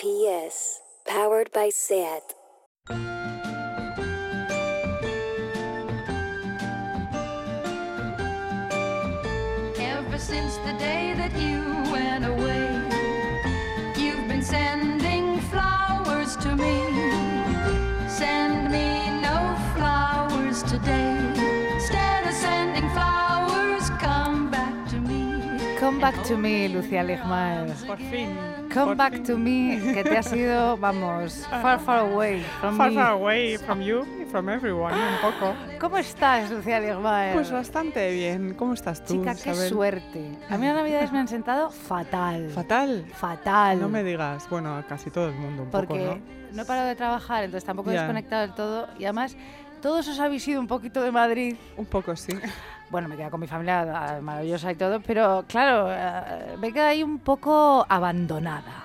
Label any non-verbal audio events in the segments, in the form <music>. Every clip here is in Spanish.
PS, powered by SAT. Come back to me, Lucía Ligmaer. Por fin. Come por back fin. to me, que te has ido, vamos, <laughs> far, far away from Far, me. far away from you y from everyone, un poco. ¿Cómo estás, Lucía Ligmaer? Pues bastante bien. ¿Cómo estás tú, Chica, qué Isabel? suerte. A mí las navidades me han sentado fatal. Fatal. Fatal. No me digas. Bueno, a casi todo el mundo un poco, Porque ¿no? no he parado de trabajar, entonces tampoco he Ya. desconectado del todo. Y además, todos os habéis ido un poquito de Madrid. Un poco, sí. Bueno, me quedo con mi familia ah, maravillosa y todo, pero claro, eh, me quedo ahí un poco abandonada.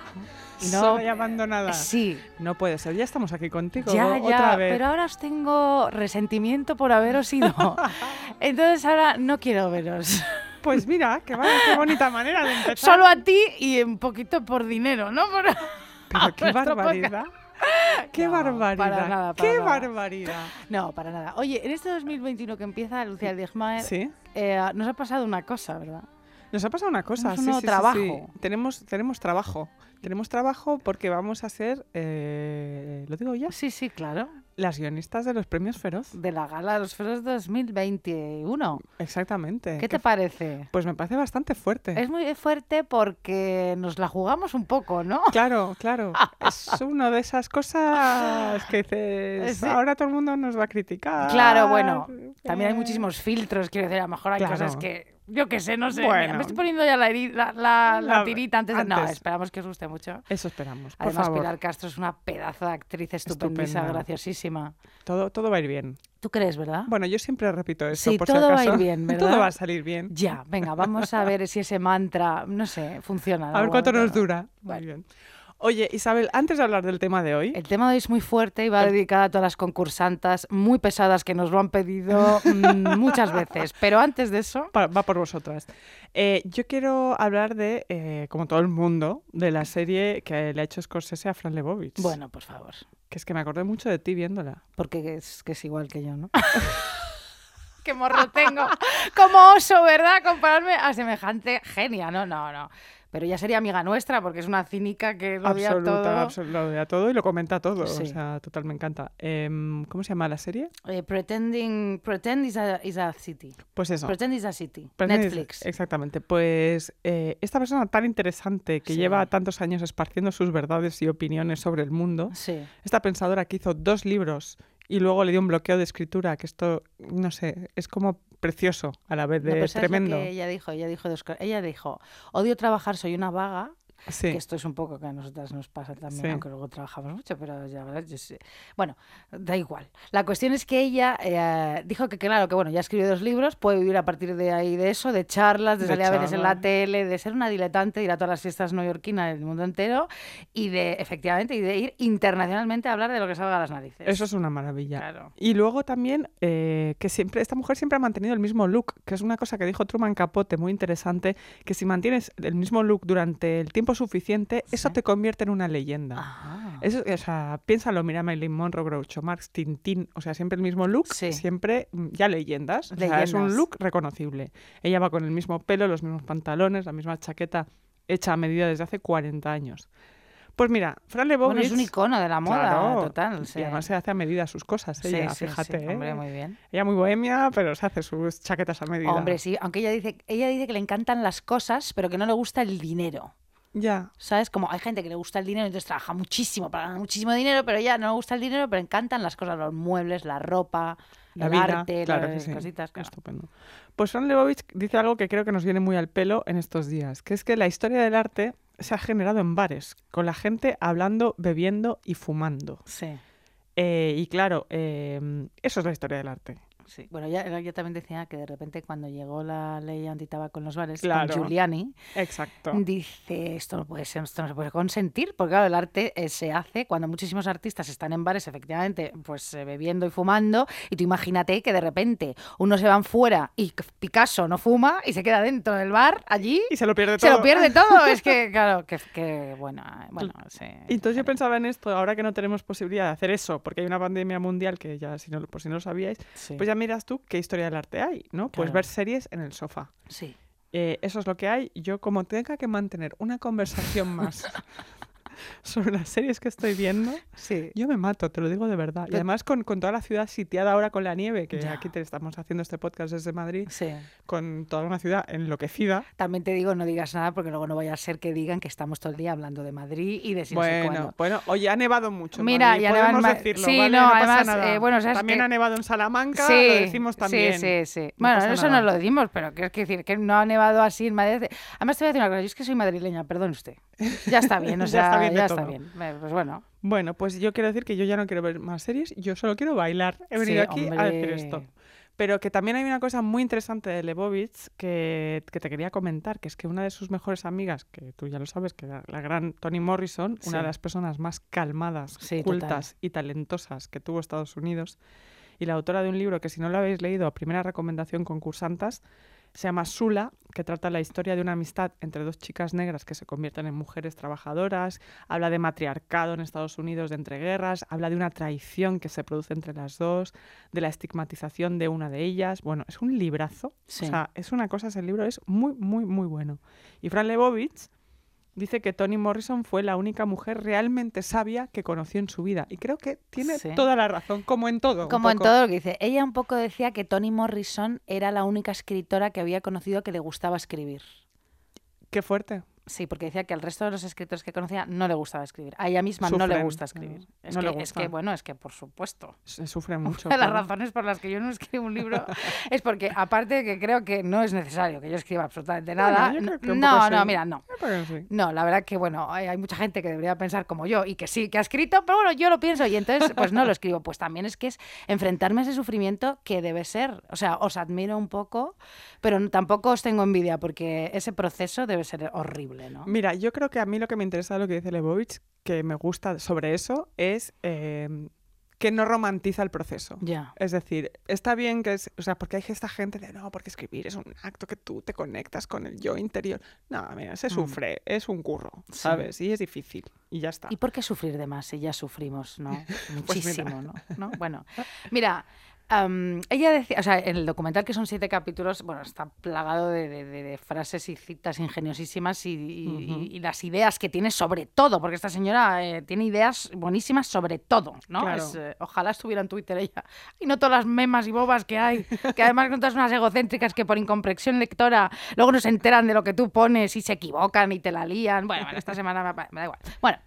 Y no, abandonada. Sí, No puede ser. Ya estamos aquí contigo ya, otra ya, vez. pero ahora os tengo resentimiento por haberos ido. <laughs> Entonces ahora no quiero veros. Pues mira, qué, qué bonita manera de <laughs> empezar. Solo a ti y un poquito por dinero, ¿no? Por- Pero qué <laughs> barbaridad. <laughs> Qué No, barbaridad. para nada, para qué nada. barbaridad. No, para nada. Oye, en este 2021 que empieza, Lucía Digmaer, Sí. eh, nos ha pasado una cosa, ¿verdad? Nos ha pasado una cosa. Sí, sí, sí, trabajo. sí. Tenemos, tenemos trabajo. Tenemos trabajo porque vamos a ser, eh, lo digo ya, Sí, sí, claro. Las guionistas de los premios Feroz. De la gala de los Feroz 2021. Exactamente. ¿Qué te parece? Pues me parece bastante fuerte. Es muy fuerte porque nos la jugamos un poco, ¿no? Claro, claro. <laughs> es una de esas cosas que dices, Sí. ahora todo el mundo nos va a criticar. Claro, bueno, también hay Eh, muchísimos filtros, quiero decir, a lo mejor hay Claro. cosas que, yo qué sé, no sé. Bueno. Mira, me estoy poniendo ya la, la, la- la La- tirita antes de... No, antes. esperamos que os guste mucho. Eso esperamos, por Además, favor. Pilar Castro es una pedazo de actriz estupendísima, Estupenda. graciosísima. Todo, todo va a ir bien. ¿Tú crees, verdad? Bueno, yo siempre repito eso, Sí, por todo si va a ir bien, <laughs> ¿verdad? Todo va a salir bien. Ya, venga, vamos a ver si ese mantra, no sé, funciona. A ver cuánto nos dura. Muy bien. Oye, Isabel, antes de hablar del tema de hoy, El tema de hoy es muy fuerte y va dedicado a todas las concursantes muy pesadas que nos lo han pedido mm, muchas veces. Pero antes de eso, va por vosotras. Eh, yo quiero hablar de, eh, como todo el mundo, de la serie que le ha hecho Scorsese a Fran Lebowitz. bueno, por favor, Que es que me acordé mucho de ti viéndola. porque es que es igual que yo, ¿no? <laughs> Qué morro tengo. Como oso, ¿verdad? Compararme a semejante genia. No, no, no. Pero ya sería amiga nuestra porque es una cínica que lo odia Absoluta, todo. absol- lo odia todo y lo comenta todo. Sí. O sea, total, me encanta. Em, ¿Cómo se llama la serie? Eh, pretending, pretend is a, is a city. Pues eso. Pretend is a city. Pretend is- Netflix. Exactamente. Pues eh, esta persona tan interesante que Sí. lleva tantos años esparciendo sus verdades y opiniones sobre el mundo, Sí. esta pensadora que hizo dos libros y luego le dio un bloqueo de escritura, que esto, no sé, es como precioso a la vez de pero ¿sabes lo tremendo. que ella dijo, ella dijo, de Oscar- ella dijo, odio trabajar, soy una vaga, Sí. que esto es un poco que a nosotras nos pasa también, Sí. aunque luego trabajamos mucho, pero ya verdad, yo sé. Bueno, da igual. La cuestión es que ella eh, dijo que claro, que bueno, ya escribió dos libros, puede vivir a partir de ahí de eso, de charlas, de, De salir a veces en la tele, de ser una diletante, de ir a todas las fiestas neoyorquinas del mundo entero y de, efectivamente, y de ir internacionalmente a hablar de lo que salga a las narices. Eso es una maravilla. Claro. Y luego también eh, que siempre esta mujer siempre ha mantenido el mismo look, que es una cosa que dijo Truman Capote muy interesante, que si mantienes el mismo look durante el tiempo suficiente, eso te convierte en una leyenda. Eso, o sea, piénsalo, mira Marilyn Monroe, Groucho Marx, Tintín, o sea, siempre el mismo look, Sí. siempre mm, ya leyendas. O sea, es un Leyendas. look reconocible. Ella va con el mismo pelo, los mismos pantalones, la misma chaqueta hecha a medida desde hace 40 años. Pues mira, Fran Lebowitz... Bueno, es un icono de la moda, Claro, total. Y sí. además se hace a medida sus cosas, ella, sí, fíjate. ¿eh? hombre, muy bien. Ella muy bohemia, pero se hace sus chaquetas a medida. Hombre, sí, aunque ella dice, ella dice que le encantan las cosas, pero que no le gusta el dinero. Ya, ¿Sabes? Como hay gente que le gusta el dinero, entonces trabaja muchísimo para ganar muchísimo dinero, pero ya no le gusta el dinero, pero encantan las cosas, los muebles, la ropa, la el vida, arte, claro las sí. cositas. claro. Estupendo. Pues Fran Lebowitz dice algo que creo que nos viene muy al pelo en estos días, que es que la historia del arte se ha generado en bares, con la gente hablando, bebiendo y fumando. Sí. Eh, y claro, eh, eso es la historia del arte. Sí. Bueno, ya, ella también decía que de repente cuando llegó la ley antitabaco en los bares Claro. con Giuliani, Exacto. dice esto no puede ser, esto no se puede consentir, porque claro, el arte eh, se hace cuando muchísimos artistas están en bares, efectivamente, pues eh, bebiendo y fumando, y tú imagínate que de repente unos se van fuera y Picasso no fuma y se queda dentro del bar allí. Y se lo pierde Se todo. lo pierde <laughs> todo, es que, claro, que, que bueno, bueno, sí. Entonces yo pensaba en esto, ahora que no tenemos posibilidad de hacer eso, porque hay una pandemia mundial que ya, si no, por si no lo sabíais, Sí, pues ya miras tú qué historia del arte hay, ¿no? Pues ver series en el sofá. sí. Eh, eso es lo que hay. Yo como tenga que mantener una conversación más <laughs> <laughs> sobre las series que estoy viendo, Sí. yo me mato, te lo digo de verdad. Y además con, con toda la ciudad sitiada ahora con la nieve, que Ya. aquí te estamos haciendo este podcast desde Madrid, Sí. con toda una ciudad enloquecida. También te digo, no digas nada porque luego no vaya a ser que digan que estamos todo el día hablando de Madrid y de si no sé Bueno, bueno, oye, ha nevado mucho. Mira, Madrid, ya podemos decirlo, sí, ¿vale? no, además, nada. eh, bueno, sabes También que- ha nevado en Salamanca, Sí, lo decimos también. Sí, sí, sí. No bueno, eso nada. no lo decimos, pero que decir que no ha nevado así en Madrid. Además, te voy a decir una cosa, yo es que soy madrileña, perdón usted. Ya está bien, o <laughs> Ya sea, de ya está bien. Pues bueno. Bueno, pues yo quiero decir que yo ya no quiero ver más series, yo solo quiero bailar. He venido Sí, aquí a decir esto. Pero que también hay una cosa muy interesante de Lebovitz que, que te quería comentar, que es que una de sus mejores amigas, que tú ya lo sabes, que era la gran Toni Morrison, una de las personas más calmadas, Sí, total. cultas y talentosas que tuvo Estados Unidos, y la autora de un libro que si no lo habéis leído, primera recomendación concursantas, se llama Sula, que trata la historia de una amistad entre dos chicas negras que se convierten en mujeres trabajadoras, habla de matriarcado en Estados Unidos de entreguerras, habla de una traición que se produce entre las dos, de la estigmatización de una de ellas. Bueno, es un librazo. Sí. O sea, es una cosa, ese libro es muy, muy, muy bueno. Y Fran Lebowitz dice que Toni Morrison fue la única mujer realmente sabia que conoció en su vida. Y creo que tiene Sí. toda la razón, como en todo. Como en todo lo que dice. Ella un poco decía que Toni Morrison era la única escritora que había conocido que le gustaba escribir. Qué fuerte. Sí, porque decía que al resto de los escritores que conocía no le gustaba escribir. A ella misma no le gusta no, escribir. es, no que, le es que, gusta. bueno, es que por supuesto. Se sufre mucho. Una de las razones por las que yo no escribo un libro <laughs> es porque, aparte de que creo que no es necesario que yo escriba absolutamente nada. no, no, sí. mira, no. No, la verdad que, bueno, hay, hay mucha gente que debería pensar como yo y que sí, que ha escrito, pero bueno, yo lo pienso y entonces, pues no lo escribo. Pues también es que es enfrentarme a ese sufrimiento que debe ser. O sea, os admiro un poco, pero tampoco os tengo envidia porque ese proceso debe ser horrible, ¿no? Mira, yo creo que a mí lo que me interesa de lo que dice Lebovich, que me gusta sobre eso, es eh, que no romantiza el proceso. Ya. Es decir, está bien que es, o sea, porque hay esta gente de no, porque escribir es un acto que tú te conectas con el yo interior. No, mira, se Mm. sufre, es un curro, Sí. ¿sabes? Y es difícil, y ya está. ¿Y por qué sufrir de más si ya sufrimos, no? <laughs> Pues Muchísimo, ¿no? ¿no? Bueno, mira, am, ella decía, o sea, en el documental que son siete capítulos, bueno, está plagado de, de- de- frases y citas ingeniosísimas y, y- Ujú. y las ideas que tiene sobre todo, porque esta señora eh, tiene ideas buenísimas sobre todo, ¿no? Claro. Es, eh, ojalá estuviera en Twitter ella. Y no todas las memas y bobas que hay, que además son todas unas egocéntricas que por incomprensión lectora luego no se enteran de lo que tú pones y se equivocan y te la lían. Bueno, bueno, esta semana me, me da igual. Bueno.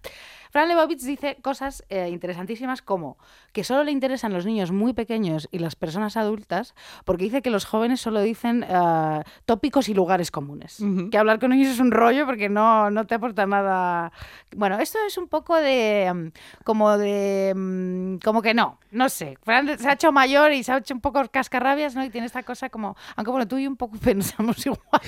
Fran Lebowitz dice cosas eh, interesantísimas como que solo le interesan los niños muy pequeños y las personas adultas, porque dice que los jóvenes solo dicen eh, tópicos y lugares comunes. Que hablar con ellos es un rollo porque no, no te aporta nada. Bueno, esto es un poco de. mm, como de. mm, como que no, no sé. Fran se ha hecho mayor y se ha hecho un poco cascarrabias, ¿no? Y tiene esta cosa como. Aunque bueno, tú y yo un poco <laughs> pensamos igual.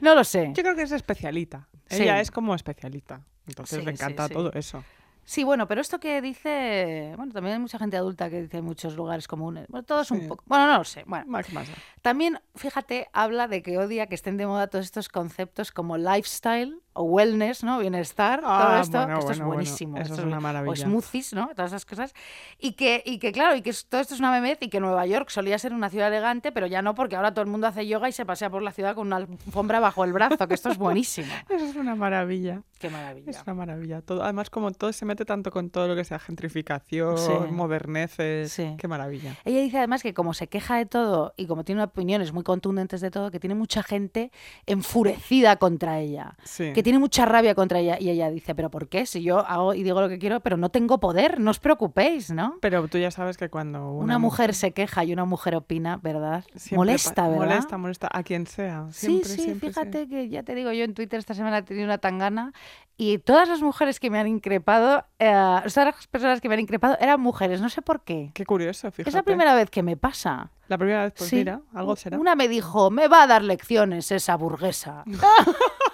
no lo sé. Yo creo que es especialita. Sí. Ella es como especialita. Entonces Sí, le encanta sí. todo eso. Sí, bueno, pero esto que dice, bueno, también hay mucha gente adulta que dice muchos lugares comunes. Bueno, todos un poco. Bueno, no lo sé. Bueno, Max Masa. también, fíjate, habla de que odia que estén de moda todos estos conceptos como lifestyle o wellness, ¿no? Bienestar, todo Ah, esto. bueno, esto es bueno, bueno. buenísimo. Eso esto es una O maravilla. smoothies, ¿no? Todas esas cosas. Y que, y que claro, y que es- todo esto es una memez y que Nueva York solía ser una ciudad elegante, pero ya no, porque ahora todo el mundo hace yoga y se pasea por la ciudad con una alfombra bajo el brazo, que esto es buenísimo. <laughs> Eso es una maravilla. Qué maravilla. Es una maravilla. Todo, además, como todo se mete tanto con todo lo que sea gentrificación, Sí. moderneces. Sí. Qué maravilla. Ella dice además que como se queja de todo y como tiene opiniones muy contundentes de todo, que tiene mucha gente enfurecida contra ella. Sí. Que tiene mucha rabia contra ella. Y ella dice, ¿pero por qué? Si yo hago y digo lo que quiero, pero no tengo poder, no os preocupéis, ¿no? Pero tú ya sabes que cuando una, Una, mujer se queja y una mujer opina, ¿verdad? siempre Molesta, ¿verdad? Molesta, molesta a quien sea. Sí, Siempre, sí, siempre, fíjate que ya te digo, yo en Twitter esta semana he tenido una tangana y todas las mujeres que me han increpado, eh, todas las personas que me han increpado eran mujeres, no sé por qué. Qué curioso, fíjate. Es la primera vez que me pasa. La primera vez, pues Sí. mira, algo será. Una me dijo, me va a dar lecciones esa burguesa. <laughs> <laughs>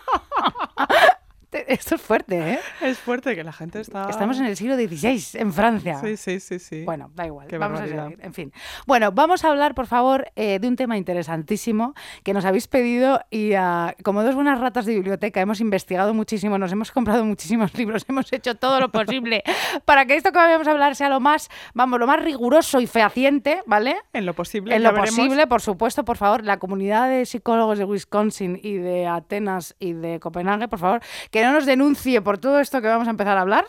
<laughs> Esto es fuerte, ¿eh? Es fuerte que la gente está... Estamos en el siglo XVI, en Francia. Sí, sí, sí, sí. Bueno, da igual. Qué vamos a seguir. En fin. Bueno, vamos a hablar, por favor, eh, de un tema interesantísimo que nos habéis pedido y ah, como dos buenas ratas de biblioteca hemos investigado muchísimo, nos hemos comprado muchísimos <laughs> libros, hemos hecho todo lo posible para que esto que vamos a hablar sea lo más, vamos, lo más riguroso y fehaciente, ¿vale? En lo posible. En lo veremos. posible, por supuesto, por favor, la comunidad de psicólogos de Wisconsin y de Atenas y de Copenhague, por favor, que no nos denuncie por todo esto que vamos a empezar a hablar.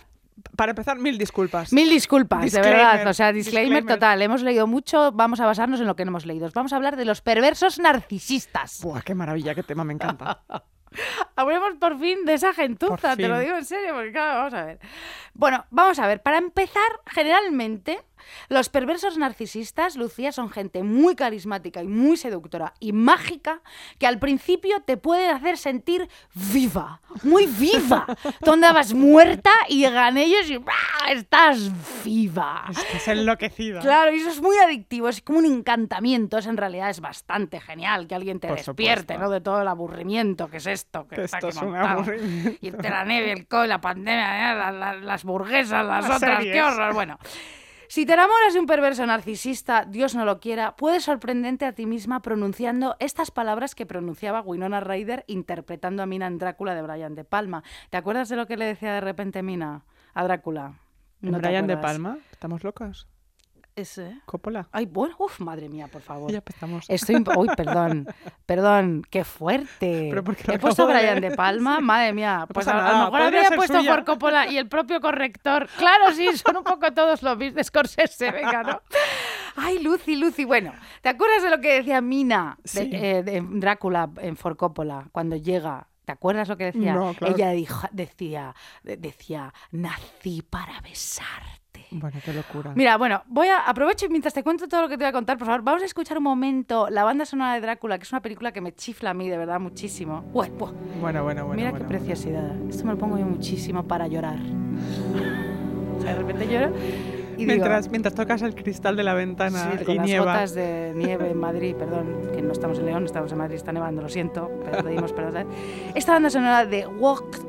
Para empezar, mil disculpas. Mil disculpas, de Disclaimer, verdad. O sea, disclaimer, disclaimer. total. Hemos leído mucho, vamos a basarnos en lo que no hemos leído. Vamos a hablar de los perversos narcisistas. Buah, qué maravilla, qué tema, me encanta. <laughs> Hablemos por fin de esa gentuza, te lo digo en serio, porque claro, vamos a ver. Bueno, vamos a ver, para empezar, generalmente los perversos narcisistas, Lucía, son gente muy carismática y muy seductora y mágica que al principio te pueden hacer sentir viva, muy viva. Tú andabas muerta y llegan ellos y ¡bah! estás viva. es que es enloquecida. Claro, y eso es muy adictivo, es como un encantamiento. Eso en realidad es bastante genial que alguien te Por despierte, supuesto. ¿no? De todo el aburrimiento que es esto. Que, Que está esto es un aburrimiento. Y la nieve, el COVID, la pandemia, la- la- las burguesas, las Las otras, qué series. horror. Bueno. Si te enamoras de un perverso narcisista, Dios no lo quiera, puedes sorprenderte a ti misma pronunciando estas palabras que pronunciaba Winona Ryder interpretando a Mina en Drácula de Brian De Palma. ¿Te acuerdas de lo que le decía de repente Mina a Drácula? No Brian de. Palma, ¿estamos locos? Ese. Coppola. Ay, bueno, uf, madre mía, por favor. Ya empezamos. Estoy. Uy, perdón. <laughs> Perdón, qué fuerte. Pero He puesto de Brian de Palma, <laughs> madre mía. Pues pasa a, a lo mejor habría puesto suya. Ford Coppola y el propio corrector. Claro, sí, son un poco todos los bis de Scorsese, venga, ¿no? Ay, Lucy, Lucy. Bueno, ¿te acuerdas de lo que decía Mina de, eh, de Drácula en Ford Coppola cuando llega? ¿Te acuerdas lo que decía? No, claro. Ella dijo, decía, de- decía, nací para besarte. Bueno, qué locura. Mira, bueno, voy a aprovecho y mientras te cuento todo lo que te voy a contar, por favor, vamos a escuchar un momento la banda sonora de Drácula, que es una película que me chifla a mí de verdad muchísimo. Bueno, buah, Bueno, bueno, bueno. mira bueno. qué preciosidad. Esto me lo pongo yo muchísimo para llorar. O sea, de repente lloro y Mientras, digo, mientras tocas el cristal de la ventana sí, con y las nieva. gotas de nieve en Madrid, perdón, que no estamos en León, estamos en Madrid, está nevando, lo siento, pero pedimos perdón. Esta banda sonora de Walk,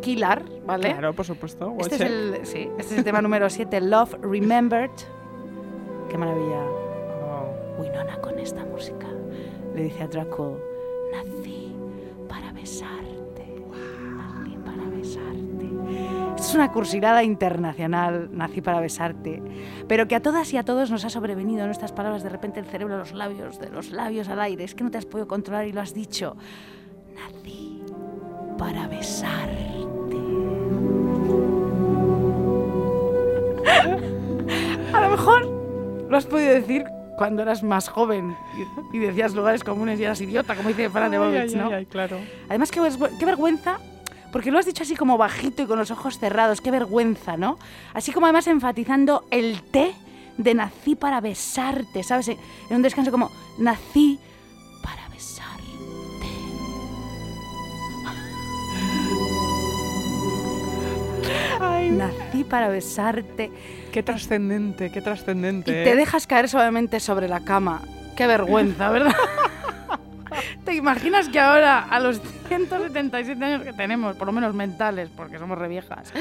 Killer, ¿vale? Claro, por supuesto. Este es, el, sí, este es el tema número 7, Love Remembered. Qué maravilla. Oh. Winona con esta música. Le dice a Draco, nací para besarte. Nací para besarte. Es una cursilada internacional, nací para besarte. Pero que a todas y a todos nos ha sobrevenido en estas palabras de repente el cerebro a los labios, de los labios al aire. Es que no te has podido controlar y lo has dicho. Nací para besarte. A lo mejor lo has podido decir cuando eras más joven y, decías lugares comunes y eras idiota, como dice Fran de Bobich, ¿no? ay, ay, claro. Además, qué, qué vergüenza, porque lo has dicho así como bajito y con los ojos cerrados, qué vergüenza, ¿no? Así como además enfatizando el té de nací para besarte, ¿sabes? En un descanso como nací Ay, Nací para besarte. qué trascendente, qué Y trascendente. te ¿eh? dejas caer suavemente sobre la cama. Qué vergüenza, ¿verdad? <laughs> ¿Te imaginas que ahora, a los 177 años que tenemos, por lo menos mentales, porque somos reviejas,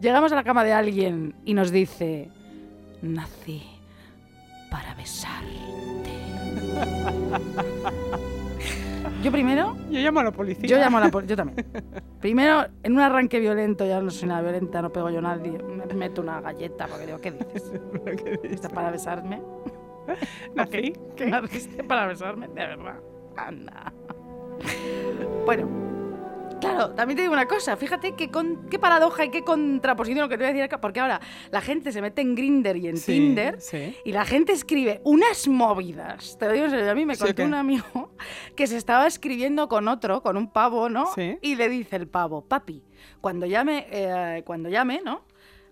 llegamos a la cama de alguien y nos dice, nací para besarte? <laughs> Yo primero Yo llamo a la policía. yo llamo a la policía, yo también. <laughs> Primero, en un arranque violento, ya no soy nada violenta, no pego yo a nadie, me meto una galleta porque digo, ¿qué dices? <laughs> ¿Está para besarme? ¿Nací? ¿Qué naciste para besarme? De verdad. Anda. Bueno, Claro, también te digo una cosa, fíjate qué, con- qué paradoja y qué contraposición lo que te voy a decir acá, porque ahora la gente se mete en Grinder y en Sí, Tinder sí. y la gente escribe unas movidas. Te lo digo en serio, a mí me ¿Sí o contó un amigo <laughs> que se estaba escribiendo con otro, con un pavo, ¿no? Sí. Y le dice el pavo, papi, cuando llame, eh, cuando llame, ¿no?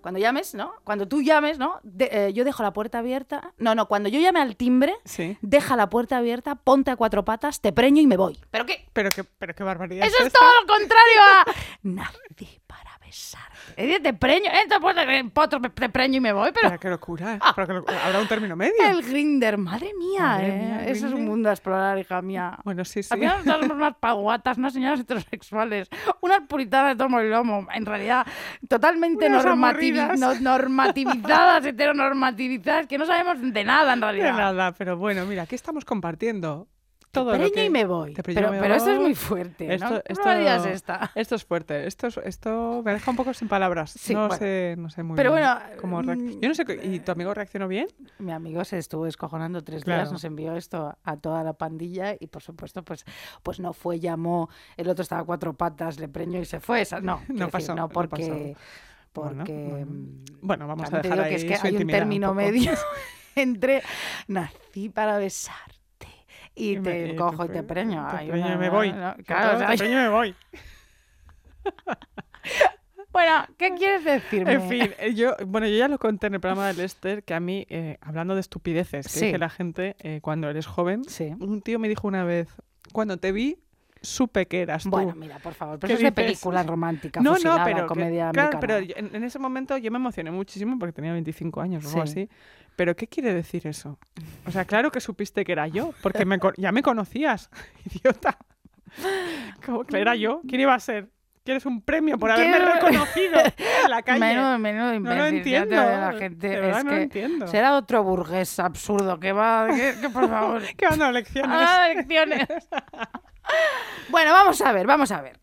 Cuando llames, ¿no? Cuando tú llames, ¿no? De- eh, yo dejo la puerta abierta. No, no, cuando yo llame al timbre, Sí. deja la puerta abierta, ponte a cuatro patas, te preño y me voy. ¿Pero qué? Pero qué, pero qué barbaridad. Eso es todo lo contrario a. <laughs> Nací para besarte. Te preño, entra por el potro, te preño y me voy, pero. Pero qué locura. Pero qué locura. Habrá un término medio. El Grinder, madre mía, Madre ¿eh? mía, Eso es un mundo a explorar, hija mía. Bueno, sí, sí. Al final somos <laughs> unas paguatas, unas señoras heterosexuales, unas puritanas de tomo y lomo, en realidad totalmente normativi- no- normativizadas, <laughs> heteronormativizadas, que no sabemos de nada en De realidad. nada, pero bueno, mira, aquí estamos compartiendo todo Te lo preño que... y me voy. Te preño Pero, y me pero esto es muy fuerte, ¿no? Esto, ¿Qué esto, barbaridad es esta? esto es fuerte. Esto, es- esto me deja un poco sin palabras. Sí, no, bueno. sé, no sé muy Pero bien bueno, cómo mm, Yo no sé, ¿y tu amigo reaccionó bien? Mi amigo se estuvo descojonando tres Claro. días, nos envió esto a toda la pandilla y por supuesto pues, pues no fue, llamó, el otro estaba a cuatro patas, le preñó y se fue. esa- No, <laughs> decir, pasó, no no porque... Bueno, porque bueno. mm, Bueno, vamos a dejar que es que su hay un término medio <laughs> <laughs> entre nací para besarte y, Y me- te y cojo y te pre- preño. te preño y me voy. claro, te preño y me voy. bueno, ¿qué quieres decirme? En fin, eh, yo, bueno, yo ya lo conté en el programa de Lester que a mí, eh, hablando de estupideces que Sí. dice la gente eh, cuando eres joven, Sí. un tío me dijo una vez, cuando te vi, supe que eras tú. Bueno, mira, por favor, pero ¿Qué eso es de película romántica, no, no, fusilada, pero, que- comedia claro, americana. pero yo- en, en ese momento yo me emocioné muchísimo porque tenía 25 años o algo Sí. así. Pero ¿qué quiere decir eso? O sea, claro que supiste que era yo, porque me ya me conocías, <laughs> idiota. ¿Cómo que era yo? ¿Quién iba a ser? ¿Quieres un premio por haberme Quiero- reconocido <laughs> en la calle? Menudo, menudo no imbécil. lo ya te entiendo. La gente, de verdad es no lo que entiendo. será otro burgués absurdo que va, que, que, por favor. <laughs> ¿Qué van a lecciones? Ah, lecciones. Bueno, vamos a ver, vamos a ver.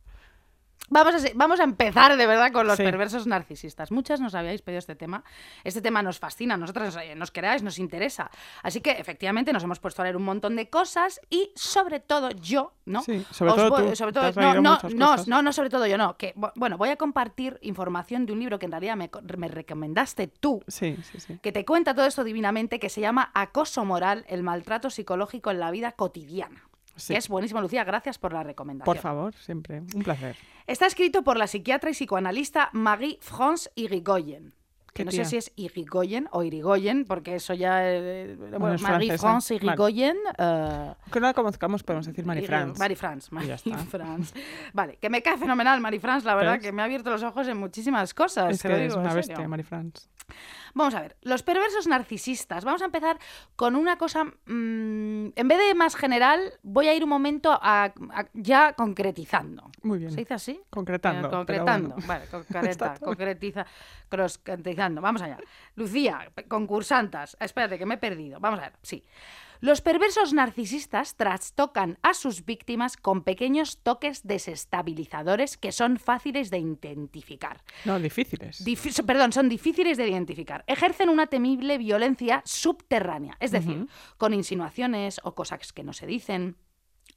Vamos a, vamos a empezar de verdad con los Sí. perversos narcisistas. Muchas nos habíais pedido este tema. Este tema nos fascina, a nosotros eh, nos queráis, nos interesa. Así que efectivamente nos hemos puesto a leer un montón de cosas y sobre todo yo, ¿no? Sí, sobre Os todo voy- tú, sobre todo, no, no, no, cosas. no, no, sobre todo yo no. Que, bu- bueno, voy a compartir información de un libro que en realidad me, co- me recomendaste tú, Sí, sí, sí. que te cuenta todo esto divinamente, que se llama Acoso moral, el maltrato psicológico en la vida cotidiana. Sí. Que es buenísimo, Lucía, gracias por la recomendación. Por favor, siempre. Un placer. Está escrito por la psiquiatra y psicoanalista Marie-France Irigoyen. Que ¿Qué no tía? sé si es Irigoyen o Irigoyen, porque eso ya... eh, bueno, es Marie-France francesa. Irigoyen... eh, Que no la conozcamos, podemos decir Marie France. Marie France, Marie. France. Vale, que me cae fenomenal Marie France, la verdad ¿Ves? que me ha abierto los ojos en muchísimas cosas. Es que es digo, en una bestia, Marie France. Vamos a ver, los perversos narcisistas. Vamos a empezar con una cosa. mm, en vez de más general, voy a ir un momento a, a- ya concretizando. Muy bien. ¿Se dice así? Concretando. Eh, concretando. bueno. Vale, <laughs> concreta, concretiza, concretizando. Vamos allá. Lucía, concursantas. Espérate, que me he perdido. Vamos a ver, sí. Los perversos narcisistas trastocan a sus víctimas con pequeños toques desestabilizadores que son fáciles de identificar. No, difíciles. Difí- perdón, son difíciles de identificar. Ejercen una temible violencia subterránea, es decir, con insinuaciones o cosas que no se dicen,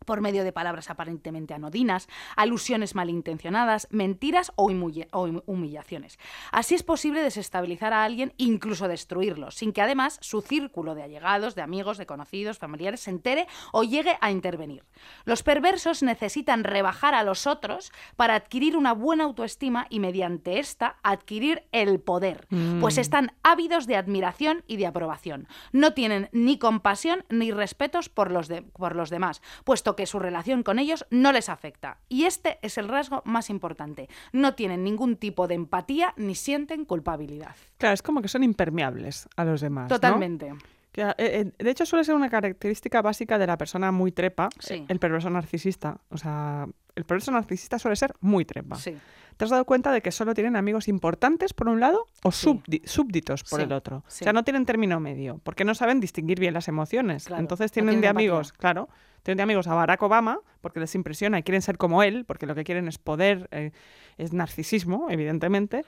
por medio de palabras aparentemente anodinas, alusiones malintencionadas, mentiras o, humilla- o hum- humillaciones. Así es posible desestabilizar a alguien, incluso destruirlo, sin que además su círculo de allegados, de amigos, de conocidos, familiares se entere o llegue a intervenir. Los perversos necesitan rebajar a los otros para adquirir una buena autoestima y mediante esta adquirir el poder, pues están ávidos de admiración y de aprobación. No tienen ni compasión ni respetos por los, de- por los demás, puesto que su relación con ellos no les afecta. Y este es el rasgo más importante. No tienen ningún tipo de empatía ni sienten culpabilidad. Claro, es como que son impermeables a los demás. Totalmente. De hecho, suele ser una característica básica de la persona muy trepa, Sí. eh, el perverso narcisista. O sea, el perverso narcisista suele ser muy trepa. Sí. ¿Te has dado cuenta de que solo tienen amigos importantes por un lado o Sí. súbditos por el otro? O sea, no tienen término medio, porque no saben distinguir bien las emociones. Claro, Entonces tienen de empatía. amigos, claro, tienen de amigos a Barack Obama porque les impresiona y quieren ser como él, porque lo que quieren es poder, eh, es narcisismo, evidentemente.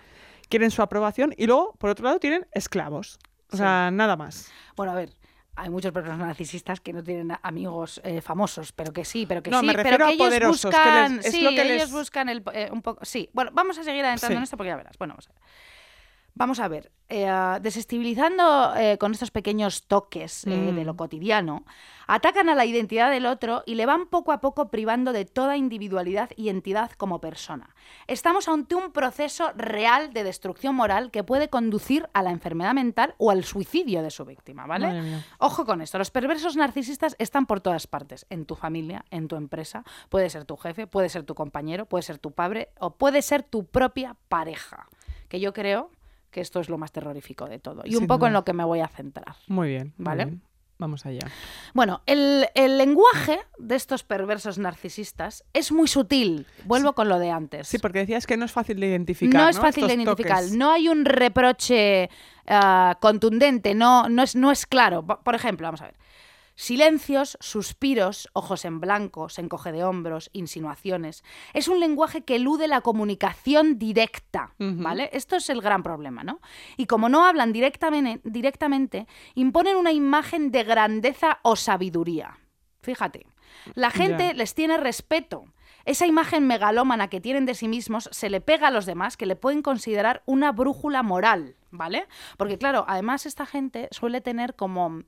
Quieren su aprobación y luego, por otro lado, tienen esclavos. O Sí. sea, nada más. Bueno, a ver. hay muchos personas narcisistas que no tienen amigos eh, famosos, pero que sí, pero que No, sí, me pero que a ellos poderosos, que les- buscan, es sí, lo que ellos les- buscan el, eh, un poco, sí. Bueno, vamos a seguir adentrando Sí. en esto porque ya verás. Bueno, vamos a ver. Vamos a ver, eh, desestabilizando eh, con estos pequeños toques eh, de lo Mm. cotidiano, atacan a la identidad del otro y le van poco a poco privando de toda individualidad y entidad como persona. Estamos ante un proceso real de destrucción moral que puede conducir a la enfermedad mental o al suicidio de su víctima, ¿vale? Ojo con esto, los perversos narcisistas están por todas partes, en tu familia, en tu empresa, puede ser tu jefe, puede ser tu compañero, puede ser tu padre o puede ser tu propia pareja, que yo creo que esto es lo más terrorífico de todo y un poco en lo que me voy a centrar. Muy bien. muy Vale. bien. Vamos allá. Bueno, el, el lenguaje de estos perversos narcisistas es muy sutil. Vuelvo con lo de antes. Sí, porque decías que no es fácil de identificar. no es fácil de identificar. toques. No hay un reproche ah, contundente, no, no, es, no es claro. Po- Por ejemplo, vamos a ver. Silencios, suspiros, ojos en blanco, se encoge de hombros, insinuaciones. Es un lenguaje que elude la comunicación directa. ¿vale? Esto es el gran problema, ¿no? Y como no hablan directamente, directamente, imponen una imagen de grandeza o sabiduría. Fíjate, la gente les tiene respeto. Esa imagen megalómana que tienen de sí mismos se le pega a los demás que le pueden considerar una brújula moral, ¿vale? Porque claro, además esta gente suele tener como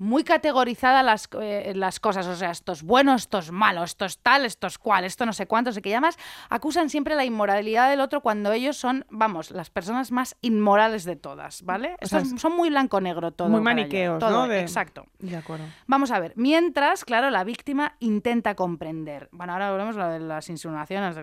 muy categorizadas las, eh, las cosas, o sea, esto es bueno, esto es malo, esto es tal, esto es cual, esto no sé cuántos, de que llamas, acusan siempre la inmoralidad del otro cuando ellos son, vamos, las personas más inmorales de todas, ¿vale? O sea, Estos son muy blanco-negro todo. muy maniqueos, todo, ¿no? De- Exacto. De acuerdo. Vamos a ver, mientras, claro, la víctima intenta comprender. Bueno, ahora volvemos a lo de las insinuaciones.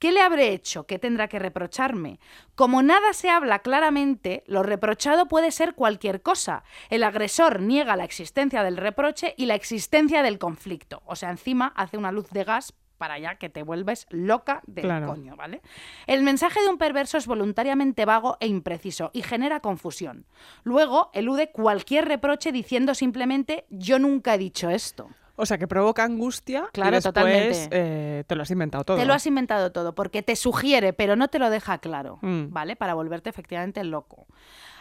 ¿Qué le habré hecho? ¿Qué tendrá que reprocharme? Como nada se habla claramente, lo reprochado puede ser cualquier cosa. El agresor niega la existencia del reproche y la existencia del conflicto. O sea, encima hace una luz de gas para allá que te vuelves loca del Claro. coño, ¿vale? El mensaje de un perverso es voluntariamente vago e impreciso y genera confusión. Luego elude cualquier reproche diciendo simplemente yo nunca he dicho esto. O sea, que provoca angustia Claro, y después totalmente. eh, te lo has inventado todo. Te lo has inventado todo porque te sugiere, pero no te lo deja claro, Mm. ¿vale? Para volverte efectivamente loco.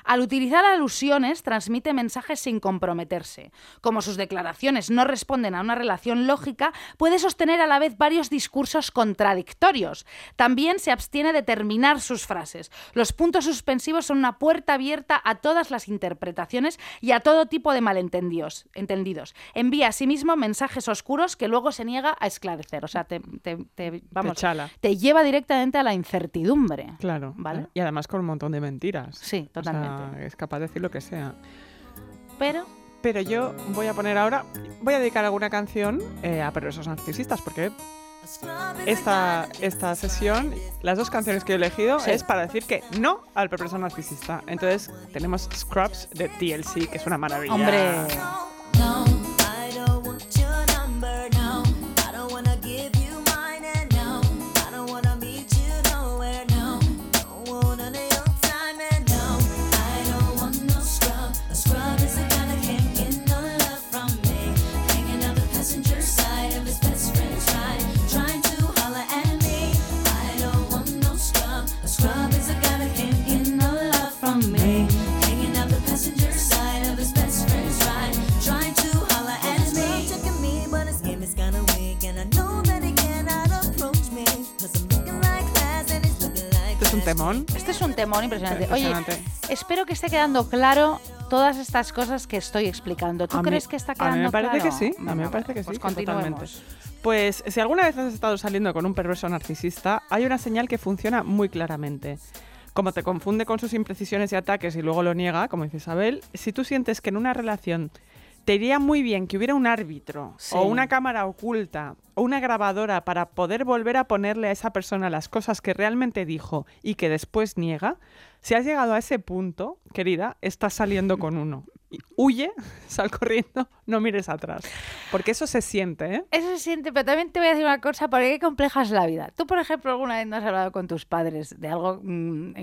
Al utilizar alusiones, transmite mensajes sin comprometerse. Como sus declaraciones no responden a una relación lógica, puede sostener a la vez varios discursos contradictorios. También se abstiene de terminar sus frases. Los puntos suspensivos son una puerta abierta a todas las interpretaciones y a todo tipo de malentendidos. Entendidos. Envía a sí mismo mensajes oscuros que luego se niega a esclarecer. O sea, te, te- te- vamos, te lleva directamente a la incertidumbre. Claro. ¿Vale? ¿eh? Y además con un montón de mentiras. Sí, O sea, totalmente. es capaz de decir lo que sea. Pero Pero yo voy a poner ahora, voy a dedicar alguna canción eh, a perversos narcisistas, porque esta, esta sesión, las dos canciones que he elegido Sí. es para decir que no al perverso narcisista. Entonces tenemos Scrubs de TLC, que es una maravilla. Hombre, un temón. este es un temón impresionante. Oye, espero que esté quedando claro todas estas cosas que estoy explicando. ¿Tú A mí- crees que está a quedando mí me parece claro? que sí, a mí me parece que sí, Pues que continuemos. totalmente. Pues si alguna vez has estado saliendo con un perverso narcisista, hay una señal que funciona muy claramente. Como te confunde con sus imprecisiones y ataques y luego lo niega, como dice Isabel, si tú sientes que en una relación te iría muy bien que hubiera un árbitro Sí. o una cámara oculta o una grabadora para poder volver a ponerle a esa persona las cosas que realmente dijo y que después niega, si has llegado a ese punto, querida, estás saliendo con uno. Huye, <laughs> sal corriendo, no mires atrás. Porque eso se siente, ¿eh? Eso se siente, pero también te voy a decir una cosa, porque qué compleja es la vida. Tú, por ejemplo, alguna vez no has hablado con tus padres de algo, mm,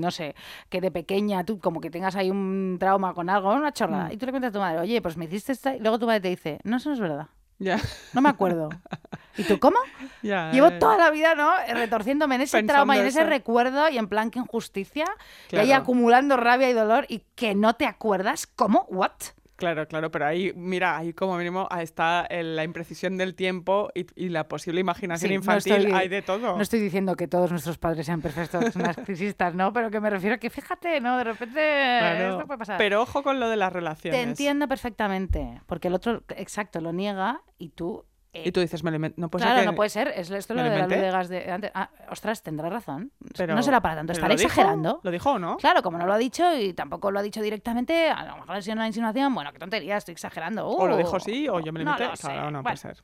no sé, que de pequeña tú como que tengas ahí un trauma con algo, una chorrada, Mm. y tú le cuentas a tu madre, oye, pues me hiciste esta, y luego tu madre te dice, no, eso no es verdad, Ya, no me acuerdo. ¿Y tú cómo? <laughs> ya. Llevo eh, toda la vida, ¿no? Retorciéndome en ese trauma y en ese eso. recuerdo y en plan que injusticia, y ahí acumulando rabia y dolor y que no te acuerdas, ¿cómo? ¿What? Claro, claro, pero ahí, mira, ahí como mínimo está el- la imprecisión del tiempo y, y la posible imaginación Sí, no infantil, estoy- hay de todo. No estoy diciendo que todos nuestros padres sean perfectos narcisistas, ¿no? Pero que me refiero a que fíjate, ¿no? De repente Claro, esto puede pasar. Pero ojo con lo de las relaciones. Te entiendo perfectamente, porque el otro, exacto, lo niega y tú... eh, Y tú dices, me no puede claro, ser que- no puede ser. Es esto ¿Me lo de la luz de gas de antes. Ah, ostras, tendrá razón. pero- no será para tanto. ¿pero Estará lo dijo? exagerando. ¿Lo dijo o no? Claro, como no lo ha dicho y tampoco lo ha dicho directamente, a lo mejor ha sido una insinuación. Bueno, qué tontería, estoy exagerando. O lo Uh, dijo sí, o yo me lo inventé. Claro, no Bueno, puede ser.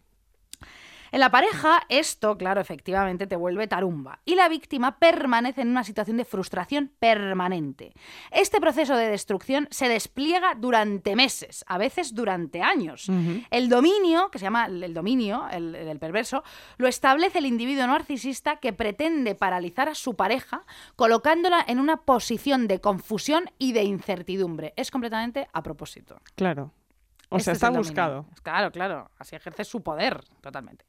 En la pareja, esto, claro, efectivamente te vuelve tarumba. Y la víctima permanece en una situación de frustración permanente. Este proceso de destrucción se despliega durante meses, a veces durante años. El dominio, que se llama el dominio, el, el del perverso, lo establece el individuo narcisista que pretende paralizar a su pareja colocándola en una posición de confusión y de incertidumbre. Es completamente a propósito. Claro. O sea, es está dominio. buscado. Claro, claro. Así ejerce su poder totalmente.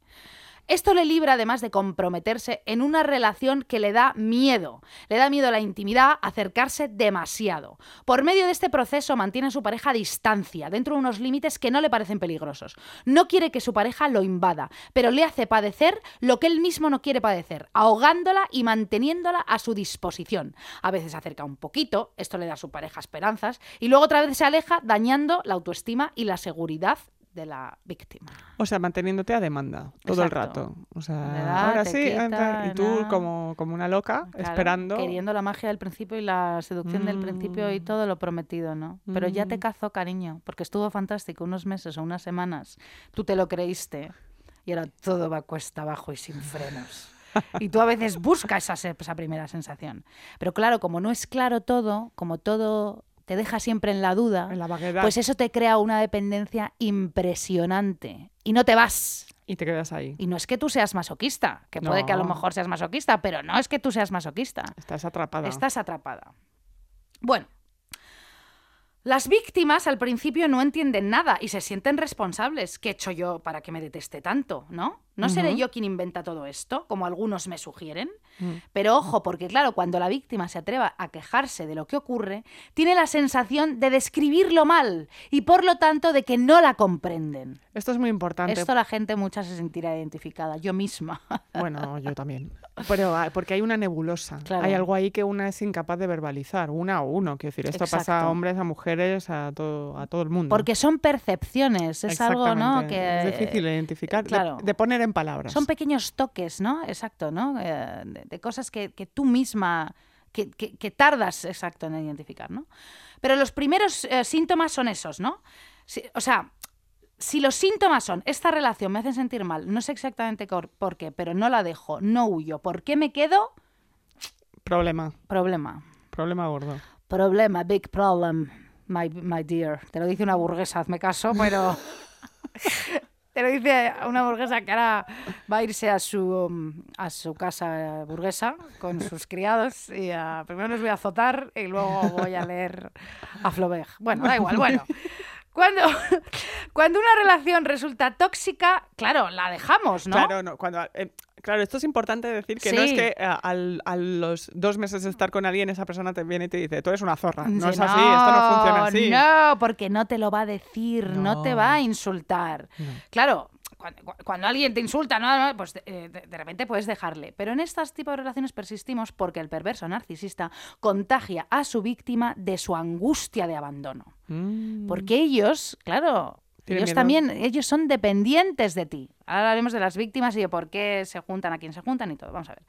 Esto le libra además de comprometerse en una relación que le da miedo. Le da miedo a la intimidad, acercarse demasiado. Por medio de este proceso mantiene a su pareja a distancia, dentro de unos límites que no le parecen peligrosos. No quiere que su pareja lo invada, pero le hace padecer lo que él mismo no quiere padecer, ahogándola y manteniéndola a su disposición. A veces se acerca un poquito, esto le da a su pareja esperanzas, y luego otra vez se aleja, dañando la autoestima y la seguridad de la víctima. O sea, manteniéndote a demanda todo el rato. O sea, da, ahora sí, quita, y tú como, como una loca, Claro, esperando. Queriendo la magia del principio y la seducción del principio y Mm. todo lo prometido, ¿no? Pero ya te Mm. cazó, cariño, porque estuvo fantástico unos meses o unas semanas. Tú te lo creíste y ahora todo va cuesta abajo y sin frenos. Y tú a veces buscas esa, esa primera sensación. Pero claro, como no es claro todo, como todo te deja siempre en la duda, En la pues eso te crea una dependencia impresionante. Y no te vas. Y te quedas ahí. Y no es que tú seas masoquista, que puede que a lo mejor seas masoquista, pero no es que tú seas masoquista. Estás atrapada. Estás atrapada. Bueno, las víctimas al principio no entienden nada y se sienten responsables. ¿Qué he hecho yo para que me deteste tanto? ¿No? ¿No seré yo quien inventa todo esto, como algunos me sugieren? Mm. Pero ojo, porque claro, cuando la víctima se atreva a quejarse de lo que ocurre, tiene la sensación de describirlo mal y por lo tanto de que no la comprenden. Esto es muy importante. Esto la gente mucha se sentirá identificada, yo misma. Bueno, yo también. Pero ah, porque hay una nebulosa. Claro. Hay algo ahí que una es incapaz de verbalizar, una o uno. Quiero decir, esto pasa a hombres, a mujeres, a todo, a todo el mundo. Porque son percepciones, es algo, ¿no? Que es difícil de identificar, de- claro. de, poner en palabras. Son pequeños toques, ¿no? Exacto, ¿no? Eh, de, de cosas que, que tú misma, que, que- que tardas, exacto, en identificar, ¿no? Pero los primeros eh, síntomas son esos, ¿no? Si- o sea, si los síntomas son, esta relación me hace sentir mal, no sé exactamente por qué, pero no la dejo, no huyo, ¿por qué me quedo? Problema, Problema. problema gordo. Problema, big problem, my, my dear. Te lo dice una burguesa, hazme caso, pero... <laughs> Te lo dice una burguesa que ahora va a irse a su, a su casa burguesa con sus criados y ah, primero los voy a azotar y luego voy a leer a Flaubert. Bueno, da igual, bueno. <laughs> Cuando, <laughs> cuando una relación resulta tóxica, claro, la dejamos, ¿no? Claro, no, cuando, eh, claro, esto es importante decir que no es que eh, al- a los dos meses de estar con alguien esa persona te viene y te dice, tú eres una zorra. No Sí, es así, esto no funciona así. No, porque no te lo va a decir, no, te va a insultar. Claro, cuando, cuando alguien te insulta, ¿no? pues eh, de, de repente puedes dejarle. Pero en estos tipos de relaciones persistimos porque el perverso narcisista contagia a su víctima de su angustia de abandono. Mm. Porque ellos, claro, ellos miedo. también, ellos son dependientes de ti. Ahora hablaremos de las víctimas y de por qué se juntan, a quién se juntan y todo. Vamos a ver.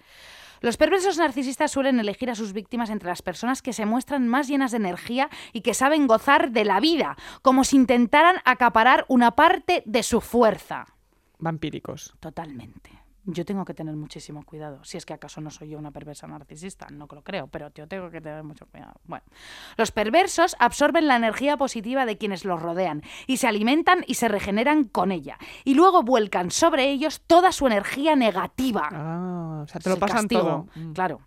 Los perversos narcisistas suelen elegir a sus víctimas entre las personas que se muestran más llenas de energía y que saben gozar de la vida, como si intentaran acaparar una parte de su fuerza. Vampíricos. Totalmente. Yo tengo que tener muchísimo cuidado. Si es que acaso no soy yo una perversa narcisista, no lo creo, pero yo tengo que tener mucho cuidado. Bueno, los perversos absorben la energía positiva de quienes los rodean y se alimentan y se regeneran con ella. Y luego vuelcan sobre ellos toda su energía negativa. Ah, o sea, te lo pasan castigo, todo. Mm. Claro.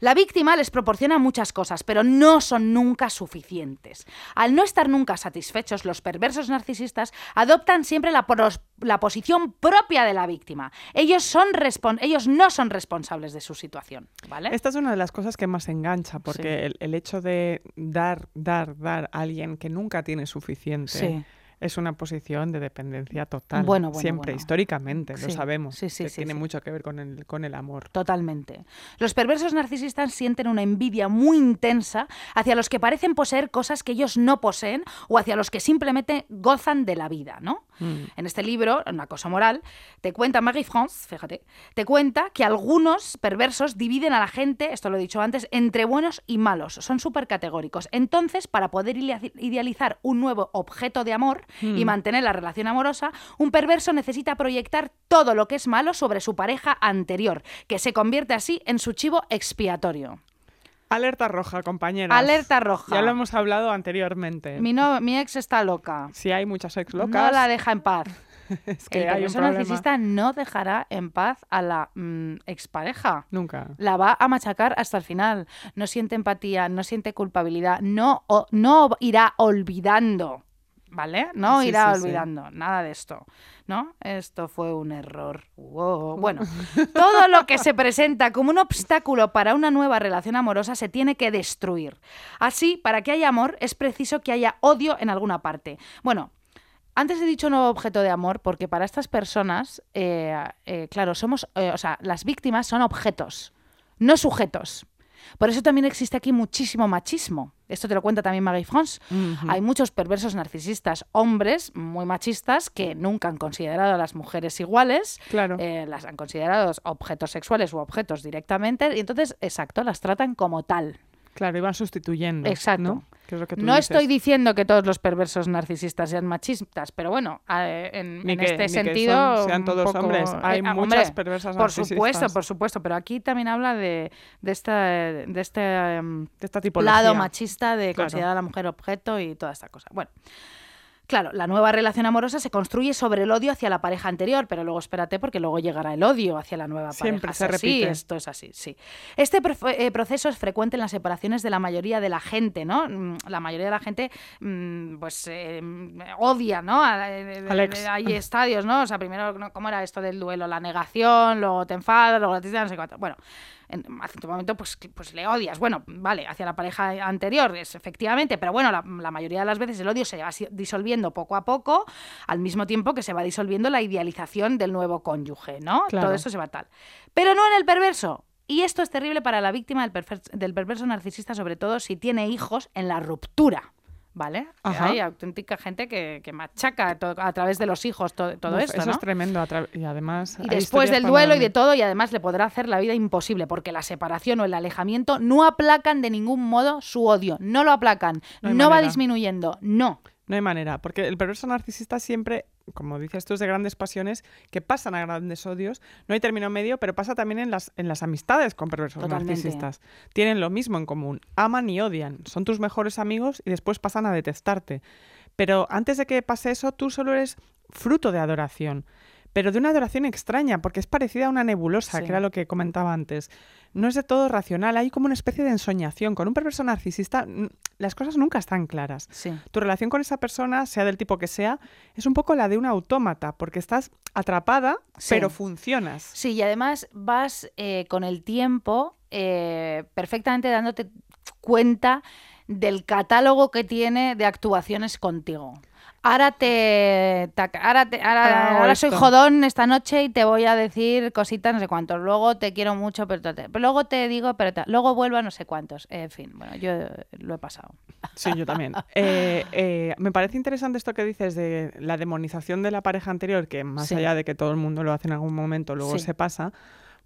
La víctima les proporciona muchas cosas, pero no son nunca suficientes. Al no estar nunca satisfechos, los perversos narcisistas adoptan siempre la, pros- la posición propia de la víctima. Ellos, son respon- ellos no son responsables de su situación, ¿vale? Esta es una de las cosas que más engancha, porque Sí. el, el hecho de dar, dar, dar a alguien que nunca tiene suficiente Sí. Es una posición de dependencia total. Bueno, bueno, Siempre, bueno. históricamente, lo sabemos. sí, sí, que sí, tiene mucho que ver con el, con el amor. Totalmente. Los perversos narcisistas sienten una envidia muy intensa hacia los que parecen poseer cosas que ellos no poseen o hacia los que simplemente gozan de la vida, ¿no? Mm. En este libro, Una cosa moral, te cuenta Marie France, fíjate, te cuenta que algunos perversos dividen a la gente, esto lo he dicho antes, entre buenos y malos. Son súper categóricos. Entonces, para poder idea- idealizar un nuevo objeto de amor y mantener la relación amorosa, un perverso necesita proyectar todo lo que es malo sobre su pareja anterior, que se convierte así en su chivo expiatorio. Alerta roja, compañeras. Alerta roja. Ya lo hemos hablado anteriormente. Mi, no- mi ex está loca. Si hay muchas ex No locas, la deja en paz. <laughs> es que el perverso narcisista no dejará en paz a la mm, expareja. Nunca. La va a machacar hasta el final. No siente empatía, no siente culpabilidad, no, o- no irá olvidando. ¿Vale? No Sí, irá sí, sí. olvidando nada de esto. ¿No? Esto fue un error. Wow. Bueno, todo lo que se presenta como un obstáculo para una nueva relación amorosa se tiene que destruir. Así, para que haya amor, es preciso que haya odio en alguna parte. Bueno, antes he dicho nuevo objeto de amor porque para estas personas, eh, eh, claro, somos, eh, o sea, las víctimas son objetos, no sujetos. Por eso también existe aquí muchísimo machismo. Esto te lo cuenta también Marie France. Hay muchos perversos narcisistas, hombres muy machistas, que nunca han considerado a las mujeres iguales, Claro. eh, las han considerado objetos sexuales u objetos directamente, y entonces, exacto, las tratan como tal. Claro, iban sustituyendo. Exacto. ¿no? Es estoy diciendo que todos los perversos narcisistas sean machistas, pero bueno, en, en que- este sentido. son- sean todos poco- hombres. Hay eh, ah, muchas hombre, perversas Por supuesto, narcisistas. por supuesto, pero aquí también habla de, de, esta, de este em, De esta tipología. lado machista de Claro. considerar a la mujer objeto y toda esta cosa. Bueno. Claro, la nueva relación amorosa se construye sobre el odio hacia la pareja anterior, pero luego espérate porque luego llegará el odio hacia la nueva Siempre pareja. se Es así, repite. esto es así, sí. Este eh, proceso es frecuente en las separaciones de la mayoría de la gente, ¿no? Mm, La mayoría de la gente, mm, pues, eh, mm, odia, ¿no? Eh, Al ex. Hay estadios, ¿no? O sea, primero. ¿cómo era esto del duelo? La negación, luego te enfadas, luego la tristeza, no sé cuánto. Bueno, en hace un momento pues, pues le odias. Bueno, vale, hacia la pareja anterior, es, efectivamente, pero bueno, la, la mayoría de las veces el odio se va disolviendo poco a poco, al mismo tiempo que se va disolviendo la idealización del nuevo cónyuge, ¿no? Claro. Todo eso se va tal. Pero no en el perverso. Y esto es terrible para la víctima del, del perverso narcisista, sobre todo si tiene hijos en la ruptura. ¿Vale? Que. Hay auténtica gente que, que machaca a través de los hijos to- todo Uf, esto. Eso ¿no? es tremendo. Y además. Y después del duelo y de todo, y además le podrá hacer la vida imposible, porque la separación o el alejamiento no aplacan de ningún modo su odio, no lo aplacan, No no, va disminuyendo, no. No hay manera, porque el perverso narcisista siempre, como dices tú, es de grandes pasiones que pasan a grandes odios. No hay término medio, pero pasa también en las, en las amistades con perversos Totalmente. narcisistas. Tienen lo mismo en común. Aman y odian. Son tus mejores amigos y después pasan a detestarte. Pero antes de que pase eso, tú solo eres fruto de adoración. Pero de una adoración extraña, porque es parecida a una nebulosa, Sí. que era lo que comentaba antes. No es de todo racional, hay como una especie de ensoñación. Con un perverso narcisista, las cosas nunca están claras Sí. tu relación con esa persona, sea del tipo que sea, es un poco la de un autómata, porque estás atrapada, Sí. pero funcionas. Sí, y además vas eh, con el tiempo eh, perfectamente dándote cuenta del catálogo que tiene de actuaciones contigo. Ahora te, ahora, te- ahora- soy jodón esta noche y te voy a decir cositas no sé cuántos. Luego te quiero mucho, pero, te- luego te digo, pero luego vuelvo a no sé cuántos. En fin, bueno, yo lo he pasado. Sí, yo también. Eh, eh, me parece interesante esto que dices de la demonización de la pareja anterior, que más Sí. allá de que todo el mundo lo hace en algún momento, luego Sí. se pasa.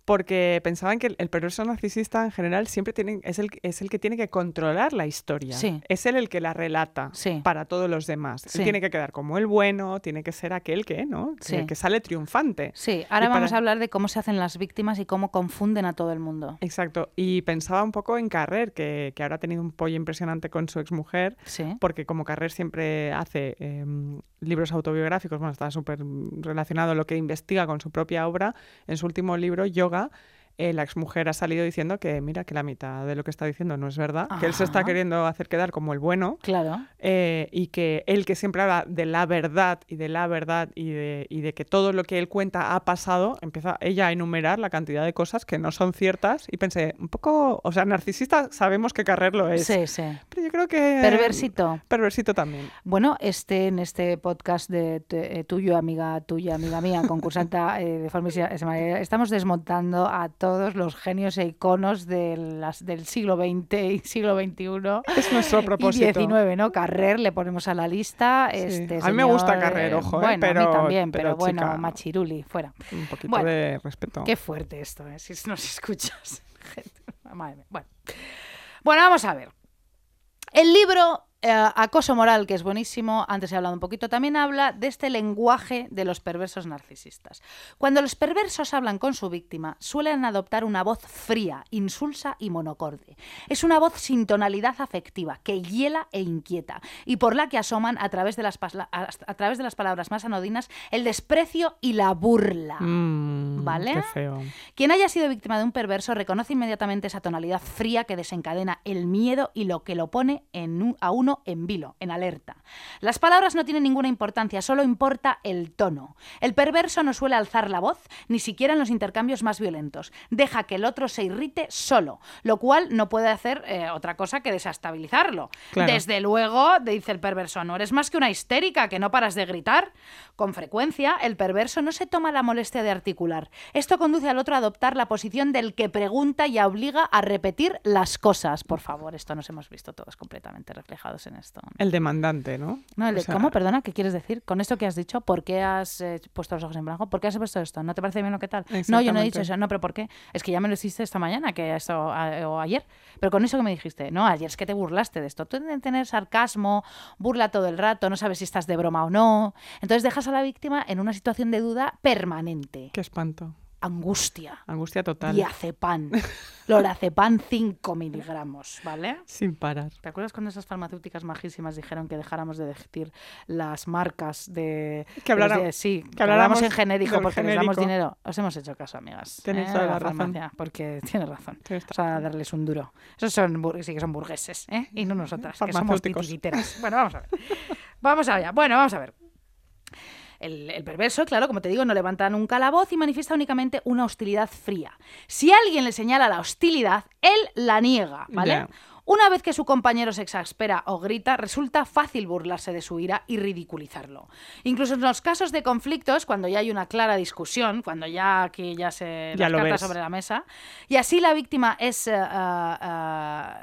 Porque pensaban que el, el perverso narcisista en general siempre tiene, es, el, es el que tiene que controlar la historia. Sí. Es él el que la relata Sí. para todos los demás. Sí. Él tiene que quedar como el bueno, tiene que ser aquel que, ¿no? Sí. que sale triunfante. Sí, ahora Y vamos para- a hablar de cómo se hacen las víctimas y cómo confunden a todo el mundo. Exacto. Y pensaba un poco en Carrer, que, que ahora ha tenido un pollo impresionante con su exmujer, Sí. porque como Carrer siempre hace em, libros autobiográficos, bueno, está súper relacionado a lo que investiga con su propia obra, en su último libro, Yoga, 그러 니. Eh, la exmujer ha salido diciendo que, mira, que la mitad de lo que está diciendo no es verdad, que él se está queriendo hacer quedar como el bueno. Claro. eh, y que él que siempre habla de la verdad y de la verdad y de, y de que todo lo que él cuenta ha pasado, empieza ella a enumerar la cantidad de cosas que no son ciertas y pensé, un poco, o sea, narcisista sabemos que Carrer lo es, Sí, sí. pero yo creo que... Perversito. Perversito también. Bueno, este en este podcast de eh, tuyo, amiga tuya, amiga mía, concursanta <laughs> eh, de forma estamos desmontando a todos los genios e iconos de las, del siglo XX y siglo XXI. Es nuestro Y propósito. 19, ¿no? Carrer le ponemos a la lista. Sí. Este A mí me gusta señor, Carrer, eh, ojo, eh, Bueno, a pero- mí también, pero, pero, bueno, chica, machiruli, fuera. Un poquito Bueno, de respeto. Qué fuerte esto, ¿eh? Si nos escuchas. <laughs> Gente, madre mía. Bueno. bueno, vamos a ver. El libro eh, Acoso Moral, que es buenísimo, antes he hablado un poquito, también habla de este lenguaje de los perversos narcisistas. Cuando los perversos hablan con su víctima, suelen adoptar una voz fría, insulsa y monocorde. Es una voz sin tonalidad afectiva, que hiela e inquieta, y por la que asoman a través de las, pasla- a, a través de las palabras más anodinas el desprecio y la burla. Mm, ¿Vale? Qué feo. Quien haya sido víctima de un perverso reconoce inmediatamente esa tonalidad fría que desencadena el miedo y lo que lo pone en un- a uno en vilo, en alerta. Las palabras no tienen ninguna importancia, solo importa el tono. El perverso no suele alzar la voz, ni siquiera en los intercambios más violentos. Deja que el otro se irrite solo, lo cual no puede hacer eh, otra cosa que desestabilizarlo. Claro. Desde luego, dice el perverso, no eres más que una histérica que no paras de gritar. Con frecuencia, el perverso no se toma la molestia de articular. Esto conduce al otro a adoptar la posición del que pregunta y obliga a repetir las cosas. Por favor, esto nos hemos visto todos completamente reflejados en esto. El demandante, ¿no? No, el O sea, ¿Cómo? Perdona, ¿qué quieres decir? Con esto que has dicho, ¿por qué has eh, puesto los ojos en blanco? ¿Por qué has puesto esto? ¿No te parece bien lo que tal? No, yo no he dicho eso. No, pero ¿por qué? Es que ya me lo hiciste esta mañana que esto, a- o ayer. Pero con eso que me dijiste, no, ayer es que te burlaste de esto. Tú debes tener sarcasmo, burla todo el rato, no sabes si estás de broma o no. Entonces dejas a la víctima en una situación de duda permanente. Qué espanto. Angustia. Angustia total. Diazepam. <laughs> Lorazepam 5 miligramos, ¿vale? Sin parar. ¿Te acuerdas cuando esas farmacéuticas majísimas dijeron que dejáramos de decir las marcas de... Que hablara- de- sí, que que habláramos en genérico porque les damos genérico. dinero. Os hemos hecho caso, amigas. Tenéis ¿eh? toda la razón. farmacia, Porque <laughs> tienes razón. Tienes Vamos a darles un duro. Esos son, sí que son burgueses, ¿eh? Y no nosotras, que somos titiriteras. Bueno, vamos a ver. Vamos allá. Bueno, vamos a ver. El, el perverso, claro, como te digo, no levanta nunca la voz y manifiesta únicamente una hostilidad fría. Si alguien le señala la hostilidad, él la niega, ¿vale? Una vez que su compañero se exaspera o grita, resulta fácil burlarse de su ira y ridiculizarlo. Incluso en los casos de conflictos, cuando ya hay una clara discusión, cuando ya aquí ya se Ya las cartas sobre la mesa, y así la víctima es ah, ah,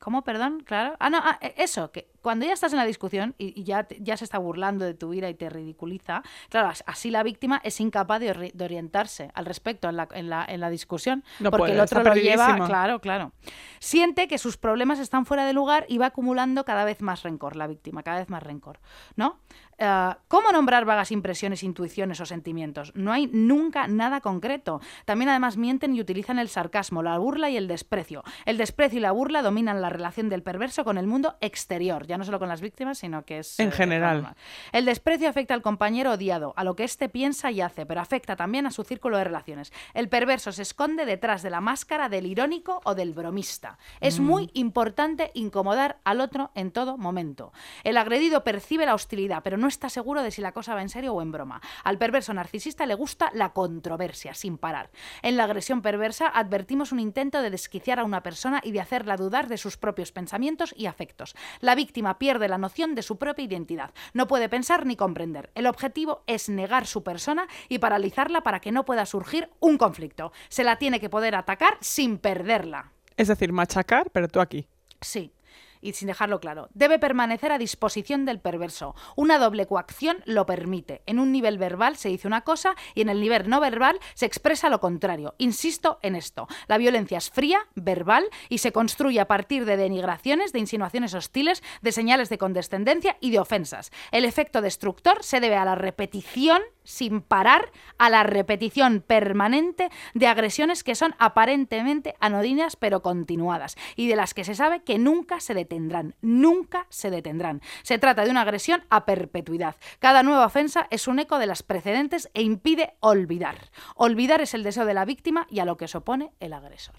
¿cómo? Perdón, claro. Ah, no, ah, eso, que cuando ya estás en la discusión y, y ya, ya se está burlando de tu ira y te ridiculiza, claro, as- así la víctima es incapaz de, ori- de orientarse al respecto en la, en la, en la discusión, No porque puede, el otro lo lleva, claro, claro. Siente que sus problemas están fuera de lugar y va acumulando cada vez más rencor, la víctima, cada vez más rencor, ¿no? Eh, ¿Cómo nombrar vagas impresiones, intuiciones o sentimientos? No hay nunca nada concreto. También además mienten y utilizan el sarcasmo, la burla y el desprecio. El desprecio y la burla dominan la relación del perverso con el mundo exterior, ya no solo con las víctimas, sino que es... En eh, general. normal. El desprecio afecta al compañero odiado, a lo que éste piensa y hace, pero afecta también a su círculo de relaciones. El perverso se esconde detrás de la máscara del irónico o del bromista. Es muy importante incomodar al otro en todo momento. El agredido percibe la hostilidad, pero no está seguro de si la cosa va en serio o en broma. Al perverso narcisista le gusta la controversia, sin parar. En la agresión perversa advertimos un intento de desquiciar a una persona y de hacerla dudar de sus propios pensamientos y afectos. La víctima pierde la noción de su propia identidad. No puede pensar ni comprender. El objetivo es negar su persona y paralizarla para que no pueda surgir un conflicto. Se la tiene que poder atacar sin perderla. Es decir, machacar, pero tú aquí. Sí. Y sin dejarlo claro, debe permanecer a disposición del perverso. Una doble coacción lo permite. En un nivel verbal se dice una cosa y en el nivel no verbal se expresa lo contrario. Insisto en esto. La violencia es fría, verbal y se construye a partir de denigraciones, de insinuaciones hostiles, de señales de condescendencia y de ofensas. El efecto destructor se debe a la repetición sin parar a la repetición permanente de agresiones que son aparentemente anodinas pero continuadas y de las que se sabe que nunca se detendrán, nunca se detendrán. Se trata de una agresión a perpetuidad. Cada nueva ofensa es un eco de las precedentes e impide olvidar. Olvidar es el deseo de la víctima y a lo que se opone el agresor.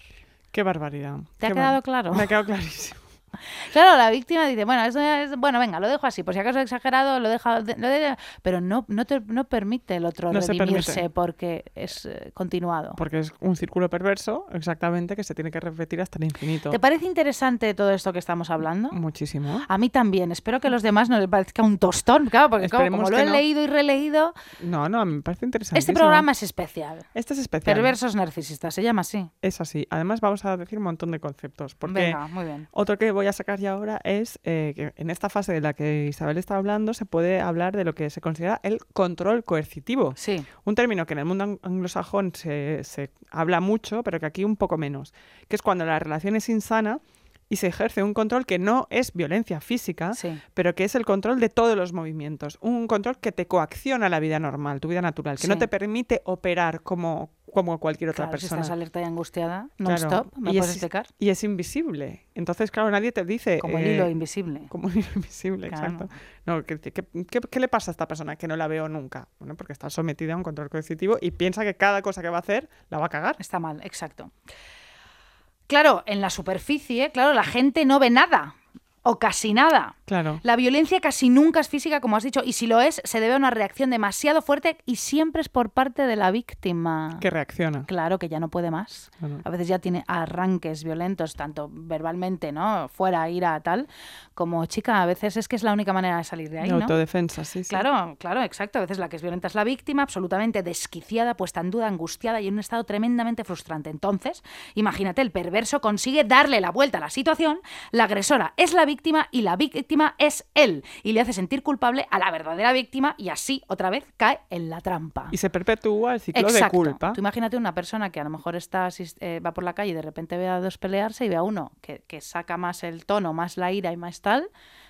Qué barbaridad. ¿Te ha Qué quedado bar- claro? Me ha quedado clarísimo. Claro, la víctima dice, bueno, eso es- bueno, venga, lo dejo así, por si acaso he exagerado, lo dejo, de- lo de- pero no, no, te, no permite el otro No redimirse porque es eh, continuado. Porque es un círculo perverso, exactamente, que se tiene que repetir hasta el infinito. ¿Te parece interesante todo esto que estamos hablando? Muchísimo. A mí también. Espero que a los demás no les parezca un tostón, claro, porque como Esperemos lo he no. leído y releído, No, no, me parece interesante. este programa es especial. Este es especial. Perversos narcisistas, se llama así. Es así. Además, vamos a decir un montón de conceptos. Porque Venga, muy bien. otro que voy a sacar ya ahora es eh, que en esta fase de la que Isabel está hablando se puede hablar de lo que se considera el control coercitivo. Sí, Un término que en el mundo ang- anglosajón se, se habla mucho, pero que aquí un poco menos, que es cuando la relación es insana y se ejerce un control que no es violencia física, sí. pero que es el control de todos los movimientos. Un control que te coacciona la vida normal, tu vida natural, que no te permite operar como, como cualquier otra Claro, si persona. estás alerta y angustiada, Claro. non-stop, ¿me Y puedes es- explicar? Y es invisible. Entonces, claro, nadie te dice... Como el eh, hilo invisible. Como un hilo invisible, Claro. exacto. No, ¿qué, qué, qué- qué le pasa a esta persona que no la veo nunca? Bueno, porque está sometida a un control coercitivo y piensa que cada cosa que va a hacer la va a cagar. Está mal, exacto. Claro, en la superficie, claro, la gente no ve nada o casi nada. Claro. La violencia casi nunca es física, como has dicho, y si lo es, se debe a una reacción demasiado fuerte y siempre es por parte de la víctima. Que reacciona. Claro, que ya no puede más. Claro. A veces ya tiene arranques violentos, tanto verbalmente, ¿no? Fuera, ira, tal, como chica, a veces es que es la única manera de salir de ahí, ¿no? autodefensa, sí, sí. Claro, claro, exacto. A veces la que es violenta es la víctima, absolutamente desquiciada, puesta en duda, angustiada y en un estado tremendamente frustrante. Entonces, imagínate, el perverso consigue darle la vuelta a la situación, la agresora es la víctima y la víctima es él, y le hace sentir culpable a la verdadera víctima y así otra vez cae en la trampa. Y se perpetúa el ciclo Exacto. de culpa. Tú imagínate una persona que a lo mejor está eh, va por la calle y de repente ve a dos pelearse y ve a uno que, que saca más el tono, más la ira y más tal.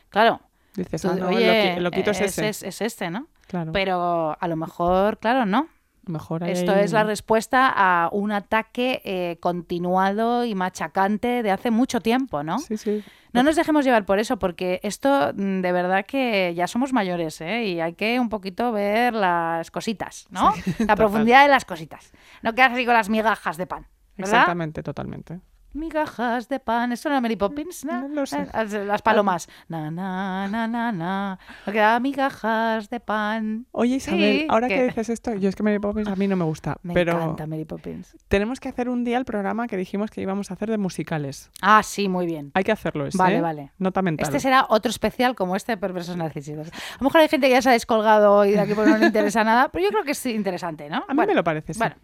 Claro, Dices, ah, no, oye, lo, qui- lo quito es, eh, ese. es, es este, ¿no? Claro. Pero a lo mejor, claro, no. Mejor Esto es la respuesta a un ataque eh, continuado y machacante de hace mucho tiempo, ¿no? Sí, sí. No nos dejemos llevar por eso, porque esto mm, de verdad que ya somos mayores, ¿eh? Y hay que un poquito ver las cositas, ¿no? <laughs> la profundidad de las cositas. No quedas así con las migajas de pan, ¿verdad? Exactamente, totalmente. Migajas de pan. ¿Esto no era Mary Poppins? ¿no? No lo sé. Eh, Las palomas. Na, na, na, na, na. No queda migajas de pan. Oye, Isabel, Sí, ahora que ¿qué? dices esto, yo es que Mary Poppins a mí no me gusta, Me pero encanta Mary Poppins. tenemos que hacer un día el programa que dijimos que íbamos a hacer de musicales. Ah, sí, muy bien. Hay que hacerlo ese, Vale, ¿eh? vale. Nota mental. Este será otro especial como este de Perversos Narcisistas. A lo mejor hay gente que ya se ha descolgado hoy de aquí porque no le interesa nada, pero yo creo que es interesante, ¿no? A mí me lo parece, sí. Bueno,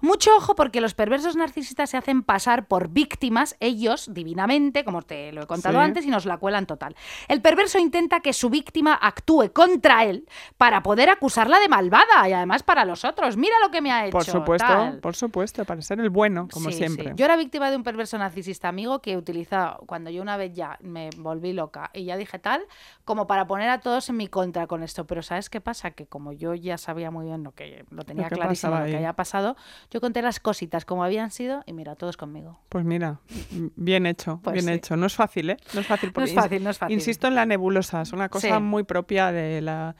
mucho ojo porque los perversos narcisistas se hacen pasar por víctimas, ellos divinamente, como te lo he contado Sí. antes, y nos la cuelan total. El perverso intenta que su víctima actúe contra él para poder acusarla de malvada y además para los otros. Mira lo que me ha hecho. Por supuesto, tal. por supuesto, para ser el bueno, como Sí, siempre. sí. Yo era víctima de un perverso narcisista amigo que utiliza, cuando yo una vez ya me volví loca y ya dije tal, como para poner a todos en mi contra con esto. Pero ¿sabes qué pasa? Que como yo ya sabía muy bien lo que lo tenía que clarísimo, pasaba lo que había pasado, yo conté las cositas como habían sido y mira, todos conmigo. Pues mira, bien hecho, Pues bien sí. hecho. No es fácil, ¿eh? No es fácil. No porque es ins- fácil, no es fácil. Insisto en la nebulosa, es una cosa Sí. muy propia de la,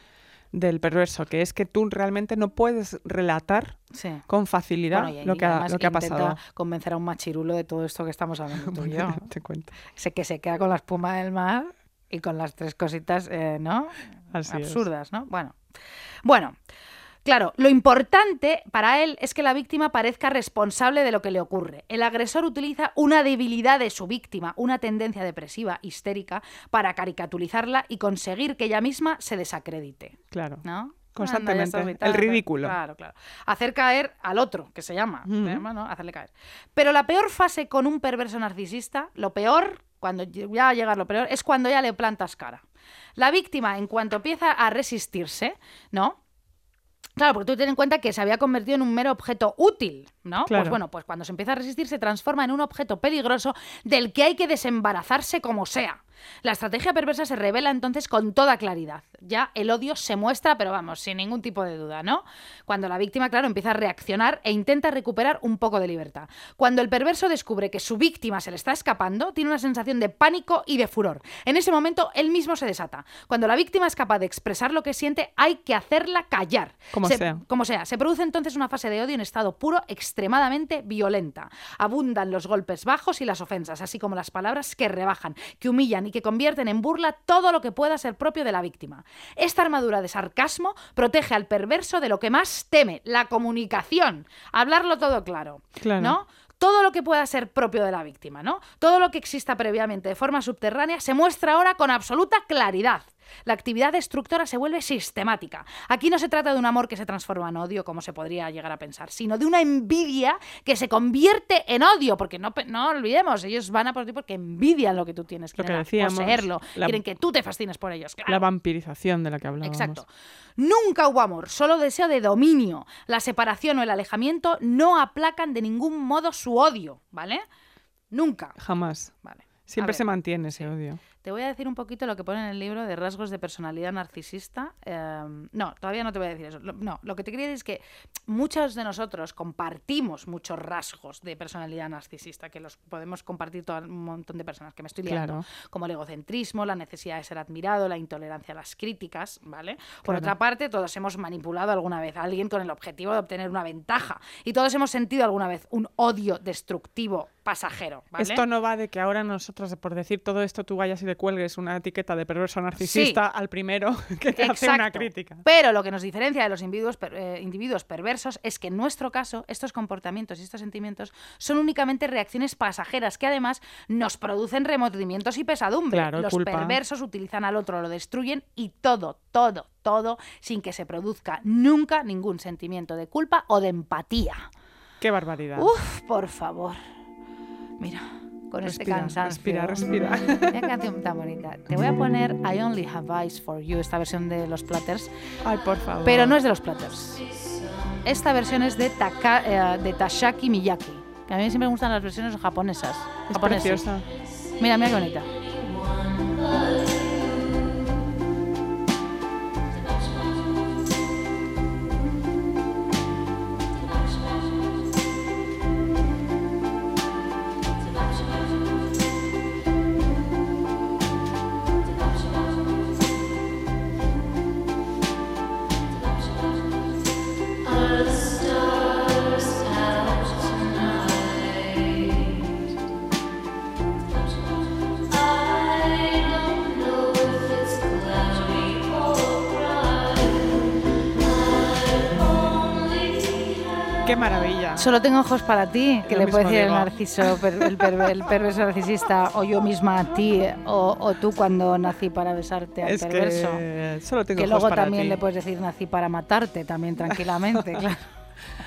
del perverso, que es que tú realmente no puedes relatar Sí. con facilidad Bueno, y- lo, que ha, lo que ha pasado. convencer a un machirulo de todo esto que estamos hablando tú y yo. Te cuento. Sé que se queda con la espuma del mar y con las tres cositas, eh, ¿no? Así es. Absurdas, ¿no? Bueno. Bueno. Claro, lo importante para él es que la víctima parezca responsable de lo que le ocurre. El agresor utiliza una debilidad de su víctima, una tendencia depresiva, histérica, para caricaturizarla y conseguir que ella misma se desacredite. Claro. ¿No? Constantemente. Anda, El ridículo. Claro, claro. Hacer caer al otro, que se llama. Hacerle caer. Pero la peor fase con un perverso narcisista, lo peor, cuando ya va a llegar lo peor, es cuando ya le plantas cara. La víctima, en cuanto empieza a resistirse, ¿no? Claro, porque tú ten en cuenta que se había convertido en un mero objeto útil, ¿no? Pues bueno, pues cuando se empieza a resistir se transforma en un objeto peligroso del que hay que desembarazarse como sea. La estrategia perversa se revela entonces con toda claridad. Ya el odio se muestra, pero vamos, sin ningún tipo de duda, ¿no? Cuando la víctima, claro, empieza a reaccionar e intenta recuperar un poco de libertad. Cuando el perverso descubre que su víctima se le está escapando, tiene una sensación de pánico y de furor. En ese momento, él mismo se desata. Cuando la víctima es capaz de expresar lo que siente, hay que hacerla callar. Como Se- sea. como sea, se produce entonces una fase de odio en estado puro extremadamente violenta. Abundan los golpes bajos y las ofensas, así como las palabras que rebajan, que humillan y que convierten en burla todo lo que pueda ser propio de la víctima. Esta armadura de sarcasmo protege al perverso de lo que más teme, la comunicación. Hablarlo todo claro. Claro. ¿No? Todo lo que pueda ser propio de la víctima, ¿no? Todo lo que exista previamente de forma subterránea se muestra ahora con absoluta claridad. La actividad destructora se vuelve sistemática. Aquí no se trata de un amor que se transforma en odio, como se podría llegar a pensar, sino de una envidia que se convierte en odio, porque no, no olvidemos, ellos van a por ti porque envidian lo que tú tienes, Lo que quieren decíamos, poseerlo, la- quieren que tú te fascines por ellos. claro. La vampirización de la que hablábamos. Exacto. Nunca hubo amor, solo deseo de dominio. La separación o el alejamiento no aplacan de ningún modo su odio, ¿vale? Nunca. Jamás. Vale. Siempre se mantiene ese odio. Te voy a decir un poquito lo que pone en el libro de rasgos de personalidad narcisista. Eh, no, todavía no te voy a decir eso. No, lo que te quería decir es que muchos de nosotros compartimos muchos rasgos de personalidad narcisista, que los podemos compartir todo un montón de personas, que me estoy liando, Claro. como el egocentrismo, la necesidad de ser admirado, la intolerancia a las críticas, ¿vale? Por Claro. otra parte, todos hemos manipulado alguna vez a alguien con el objetivo de obtener una ventaja y todos hemos sentido alguna vez un odio destructivo pasajero, ¿vale? Esto no va de que ahora nosotros, por decir todo esto, tú vayas y le cuelgues una etiqueta de perverso narcisista al primero <laughs> que te hace una crítica. Pero lo que nos diferencia de los individuos, per- eh, individuos perversos es que en nuestro caso estos comportamientos y estos sentimientos son únicamente reacciones pasajeras que además nos producen remordimientos y pesadumbre. Claro, los culpa. perversos utilizan al otro, lo destruyen y todo, todo, todo sin que se produzca nunca ningún sentimiento de culpa o de empatía. Qué barbaridad. Uf, por favor. Mira, con este Respira, cansancio. respira, respira. Qué canción tan bonita. Te voy a poner I Only Have Eyes for You, esta versión de los Platters. Ay, por favor. Pero no es de los Platters. Esta versión es de, Taka- eh, de Tashaki Miyaki. Que a mí siempre me gustan las versiones japonesas. Es japonesas. preciosa. Mira, mira qué bonita. Solo tengo ojos para ti, que le puede decir el narciso, per- el, el perverso narcisista, o yo misma a ti, o, o tú cuando nací para besarte al Es perverso. que solo tengo Que ojos luego para también ti. le puedes decir nací para matarte, también tranquilamente, <laughs> claro.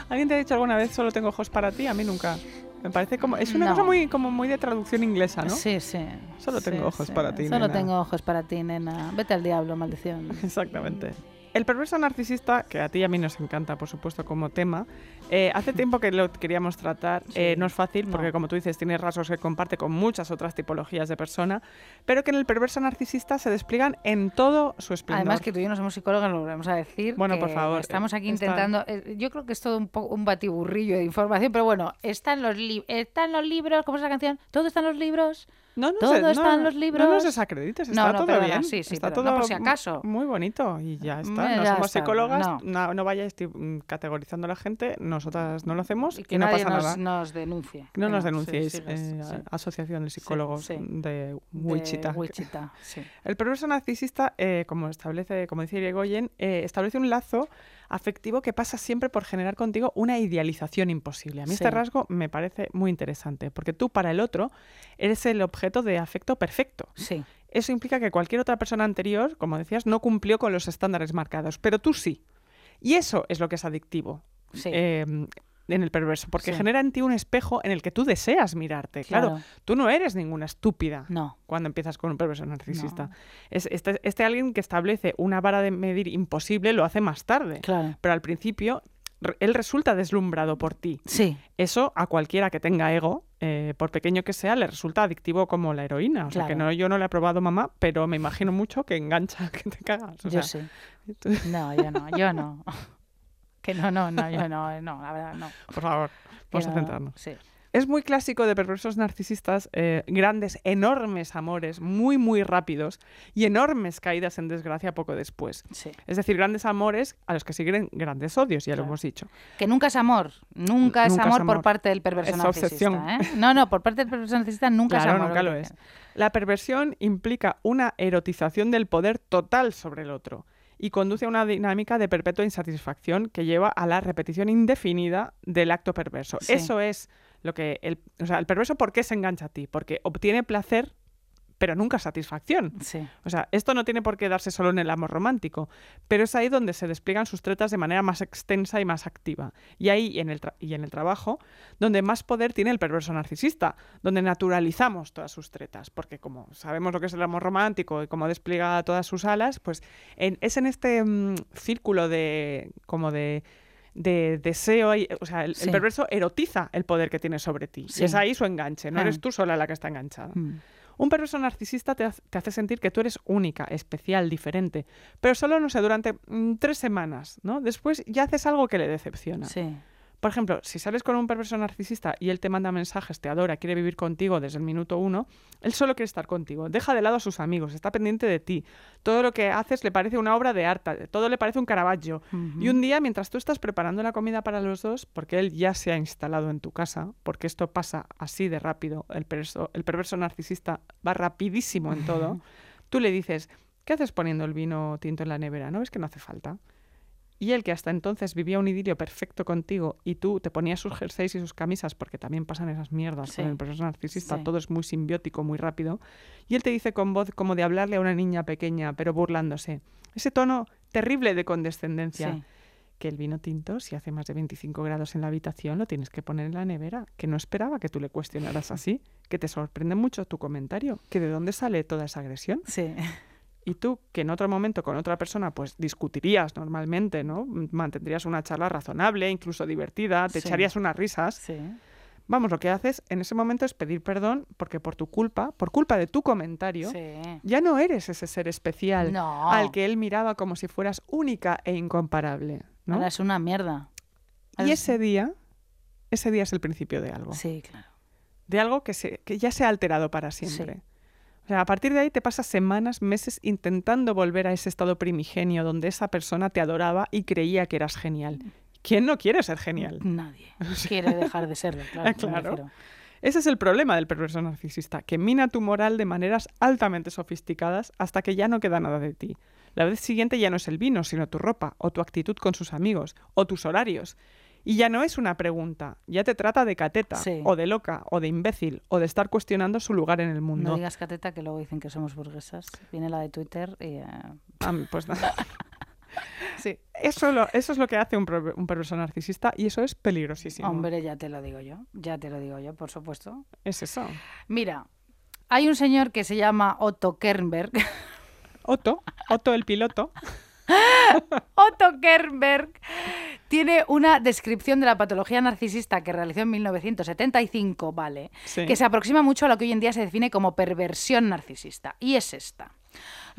¿Alguien te ha dicho alguna vez solo tengo ojos para ti? A mí nunca. Me parece como es una No. cosa muy como muy de traducción inglesa, ¿no? Sí, sí. Solo tengo Sí, ojos sí. para ti, Solo nena. tengo ojos para ti, nena. Vete al diablo, maldición. <laughs> Exactamente. El perverso narcisista, que a ti y a mí nos encanta, por supuesto, como tema, eh, hace tiempo que lo queríamos tratar. eh, no es fácil no. porque, como tú dices, tiene rasgos que comparte con muchas otras tipologías de persona, pero que en el perverso narcisista se despliegan en todo su esplendor. Además que tú y yo no somos psicólogos, lo volvemos a decir. Bueno, por favor, Estamos aquí está- intentando. eh, Yo creo que es todo un, po- un batiburrillo de información, pero bueno, está en los, está en los libros. ¿Cómo es la canción? ¿Todo está en los libros? no, no todo sé, no- está en los No libros. nos desacredites, No, está no, todo perdona, bien. sí, sí, está todo no por si acaso. muy bonito y ya está. Mm, no ya somos está, psicólogas, no. no, no vayáis mm, categorizando a la gente, nosotras no lo hacemos Y y, que no nadie pasa nos, nada. nos denuncie. No nos denunciéis, eh, sí. Asociación de Psicólogos sí. de De Wichita. Wichita. El perverso narcisista, eh, como establece, como dice Irigoyen, eh, establece un lazo afectivo que pasa siempre por generar contigo una idealización imposible. A mí este rasgo me parece muy interesante, porque tú para el otro eres el objeto de afecto perfecto. Sí, Eso implica que cualquier otra persona anterior, como decías, no cumplió con los estándares marcados, pero tú sí. Y eso es lo que es adictivo sí. eh, en el perverso, porque Sí. genera en ti un espejo en el que tú deseas mirarte. Claro, Claro. tú no eres ninguna estúpida no. cuando empiezas con un perverso narcisista. No. Es este, este alguien que establece una vara de medir imposible lo hace más tarde, Claro. pero al principio él resulta deslumbrado por ti. Sí, Eso a cualquiera que tenga ego eh, por pequeño que sea, le resulta adictivo como la heroína. O sea, que Claro. no, yo no le he probado mamá, pero me imagino mucho que engancha, <laughs> que te cagas. O yo sea, sí. <laughs> No, yo no, yo no. Que no, no, no, yo no, no, la verdad, no. <laughs> Por favor, vamos a no, centrarnos. Sí. Es muy clásico de perversos narcisistas, eh, grandes, enormes amores, muy, muy rápidos y enormes caídas en desgracia poco después. Sí. Es decir, grandes amores a los que siguen grandes odios, ya lo hemos dicho. Que nunca es amor, nunca es Nunca es amor, por parte del perverso Es narcisista. obsesión. ¿eh? No, no, por parte del perverso narcisista nunca Claro, es amor. nunca lo es. La perversión implica una erotización del poder total sobre el otro y conduce a una dinámica de perpetua insatisfacción que lleva a la repetición indefinida del acto perverso. Sí. Eso es lo que el, o sea, el perverso ¿por qué se engancha a ti? Porque obtiene placer pero nunca satisfacción. Sí. O sea, esto no tiene por qué darse solo en el amor romántico, pero es ahí donde se despliegan sus tretas de manera más extensa y más activa. Y ahí, en el y en el trabajo, donde más poder tiene el perverso narcisista, donde naturalizamos todas sus tretas, porque como sabemos lo que es el amor romántico y cómo despliega todas sus alas, pues en- es en este mm, círculo de como de de deseo, y- o sea, el, perverso erotiza el poder que tiene sobre ti. Sí. Y es ahí su enganche, no Ah. eres tú sola la que está enganchada. Mm. Un perverso narcisista te, hace- sentir que tú eres única, especial, diferente, pero solo, no sé, durante mm, tres semanas, ¿no? Después ya haces algo que le decepciona. Sí. Por ejemplo, si sales con un perverso narcisista y él te manda mensajes, te adora, quiere vivir contigo desde el minuto uno, él solo quiere estar contigo. Deja de lado a sus amigos, está pendiente de ti. Todo lo que haces le parece una obra de arte, todo le parece un Caravaggio. Y un día, mientras tú estás preparando la comida para los dos, porque él ya se ha instalado en tu casa, porque esto pasa así de rápido, el perverso, el perverso narcisista va rapidísimo en todo, tú le dices, ¿qué haces poniendo el vino tinto en la nevera? ¿No ves que no hace falta? Y él que hasta entonces vivía un idilio perfecto contigo y tú te ponías sus jerseys y sus camisas, porque también pasan esas mierdas Sí. con el perverso narcisista, Sí. todo es muy simbiótico, muy rápido, y él te dice con voz como de hablarle a una niña pequeña, pero burlándose. Ese tono terrible de condescendencia. Sí. Que el vino tinto, si hace más de 25 grados en la habitación, lo tienes que poner en la nevera. Que no esperaba que tú le cuestionaras así. Que te sorprende mucho tu comentario. Que de dónde sale toda esa agresión. Sí. <laughs> Y tú, que en otro momento con otra persona, pues discutirías normalmente, ¿no? Mantendrías una charla razonable, incluso divertida, te Sí. echarías unas risas. Sí. Vamos, lo que haces en ese momento es pedir perdón porque por tu culpa, por culpa de tu comentario, Sí. ya no eres ese ser especial No. al que él miraba como si fueras única e incomparable, ¿no? Ahora es una mierda. Y ese día, ese día es el principio de algo. Sí, claro. De algo que, se, que ya se ha alterado para siempre. O sea, a partir de ahí te pasas semanas, meses intentando volver a ese estado primigenio donde esa persona te adoraba y creía que eras genial. ¿Quién no quiere ser genial? Nadie <laughs> quiere dejar de serlo, <laughs> claro. Claro. Ese es el problema del perverso narcisista, que mina tu moral de maneras altamente sofisticadas hasta que ya no queda nada de ti. La vez siguiente ya no es el vino, sino tu ropa, o tu actitud con sus amigos, o tus horarios. Y ya no es una pregunta, ya te trata de cateta, Sí. o de loca, o de imbécil, o de estar cuestionando su lugar en el mundo. No digas cateta que luego dicen que somos burguesas. Viene la de Twitter y... eh, Ah, pues nada. <laughs> Sí, eso, lo- eso es lo que hace un perverso narcisista y eso es peligrosísimo. Hombre, ya te lo digo yo. Ya te lo digo yo, por supuesto. Es eso. Mira, hay un señor que se llama Otto Kernberg. Otto, Otto el piloto. <laughs> <laughs> Otto Kernberg tiene una descripción de la patología narcisista que realizó en 1975, ¿vale? Sí. Que se aproxima mucho a lo que hoy en día se define como perversión narcisista. Y es esta.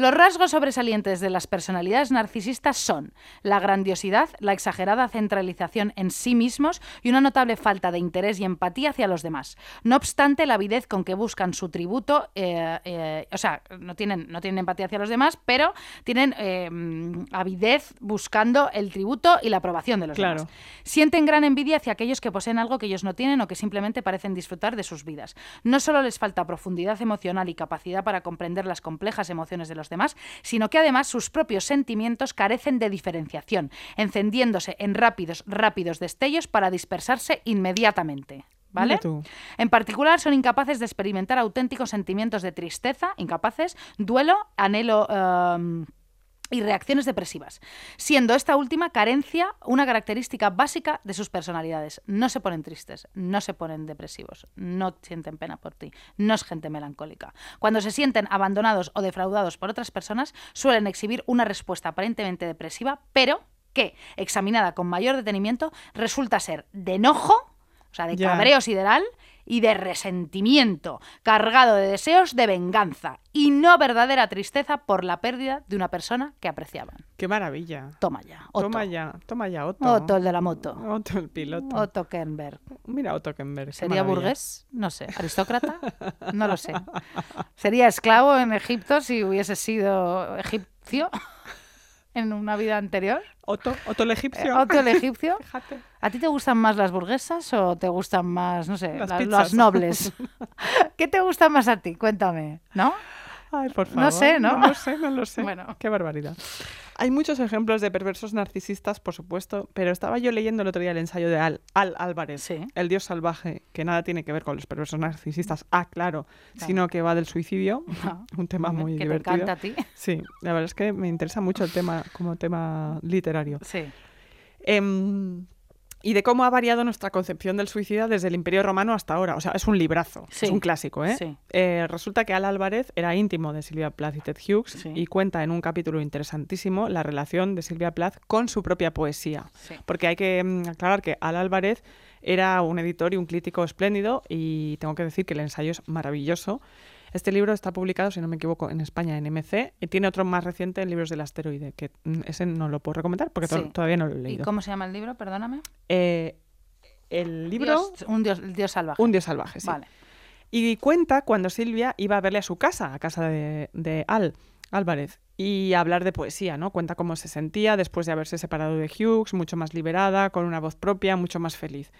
Los rasgos sobresalientes de las personalidades narcisistas son la grandiosidad, la exagerada centralización en sí mismos y una notable falta de interés y empatía hacia los demás. No obstante, la avidez con que buscan su tributo, eh, eh, o sea, no tienen, no tienen empatía hacia los demás, pero tienen eh, avidez buscando el tributo y la aprobación de los Claro. demás. Sienten gran envidia hacia aquellos que poseen algo que ellos no tienen o que simplemente parecen disfrutar de sus vidas. No solo les falta profundidad emocional y capacidad para comprender las complejas emociones de los demás, sino que además sus propios sentimientos carecen de diferenciación, encendiéndose en rápidos, rápidos destellos para dispersarse inmediatamente. ¿Vale? En particular, son incapaces de experimentar auténticos sentimientos de tristeza, incapaces, duelo, anhelo. em, y reacciones depresivas, siendo esta última carencia una característica básica de sus personalidades. No se ponen tristes, no se ponen depresivos, no sienten pena por ti, no es gente melancólica. Cuando se sienten abandonados o defraudados por otras personas, suelen exhibir una respuesta aparentemente depresiva, pero que, examinada con mayor detenimiento, resulta ser de enojo, o sea, de cabreo sideral y de resentimiento, cargado de deseos de venganza y no verdadera tristeza por la pérdida de una persona que apreciaban. Qué maravilla. Toma ya, Otto. Toma ya, toma ya, Otto. Otto, el de la moto. Otto, el piloto. Otto Kernberg. Mira Otto Kemberg. qué ¿Sería burgués? No sé. ¿Aristócrata? No lo sé. ¿Sería esclavo en Egipto si hubiese sido egipcio en una vida anterior? Otto, Otto el egipcio. ¿Otto el egipcio? <laughs> Fíjate. ¿A ti te gustan más las burguesas o te gustan más, no sé, Las la- las nobles? <laughs> ¿Qué te gusta más a ti? Cuéntame, ¿no? Ay, por favor. No sé, ¿no? No lo sé, no lo sé. <laughs> Bueno. Qué barbaridad. Hay muchos ejemplos de perversos narcisistas, por supuesto, pero estaba yo leyendo el otro día el ensayo de Al, Al Álvarez, Sí. El dios salvaje, que nada tiene que ver con los perversos narcisistas, ah, claro, sino que va del suicidio, Ah, <laughs> un tema muy que divertido. te encanta a ti. Sí, la verdad es que me interesa mucho el tema como tema literario. Sí. Em, y de cómo ha variado nuestra concepción del suicida desde el Imperio Romano hasta ahora. O sea, es un librazo, Sí, es un clásico, ¿eh? sí. Eh, resulta que Al Álvarez era íntimo de Silvia Plath y Ted Hughes Sí. y cuenta en un capítulo interesantísimo la relación de Silvia Plath con su propia poesía. Sí. Porque hay que mm, aclarar que Al Álvarez era un editor y un crítico espléndido y tengo que decir que el ensayo es maravilloso. Este libro está publicado, si no me equivoco, en España en MC y tiene otro más reciente en Libros del Asteroide, que mm, ese no lo puedo recomendar porque to- todavía no lo he ¿Y leído. cómo se llama el libro? Perdóname. Eh, el libro Dios- un dios, el dios salvaje. Un dios salvaje, sí. Vale. Y cuenta cuando Silvia iba a verle a su casa, a casa de, de Al Álvarez, y hablar de poesía, ¿no? Cuenta cómo se sentía después de haberse separado de Hughes, mucho más liberada, con una voz propia, mucho más feliz.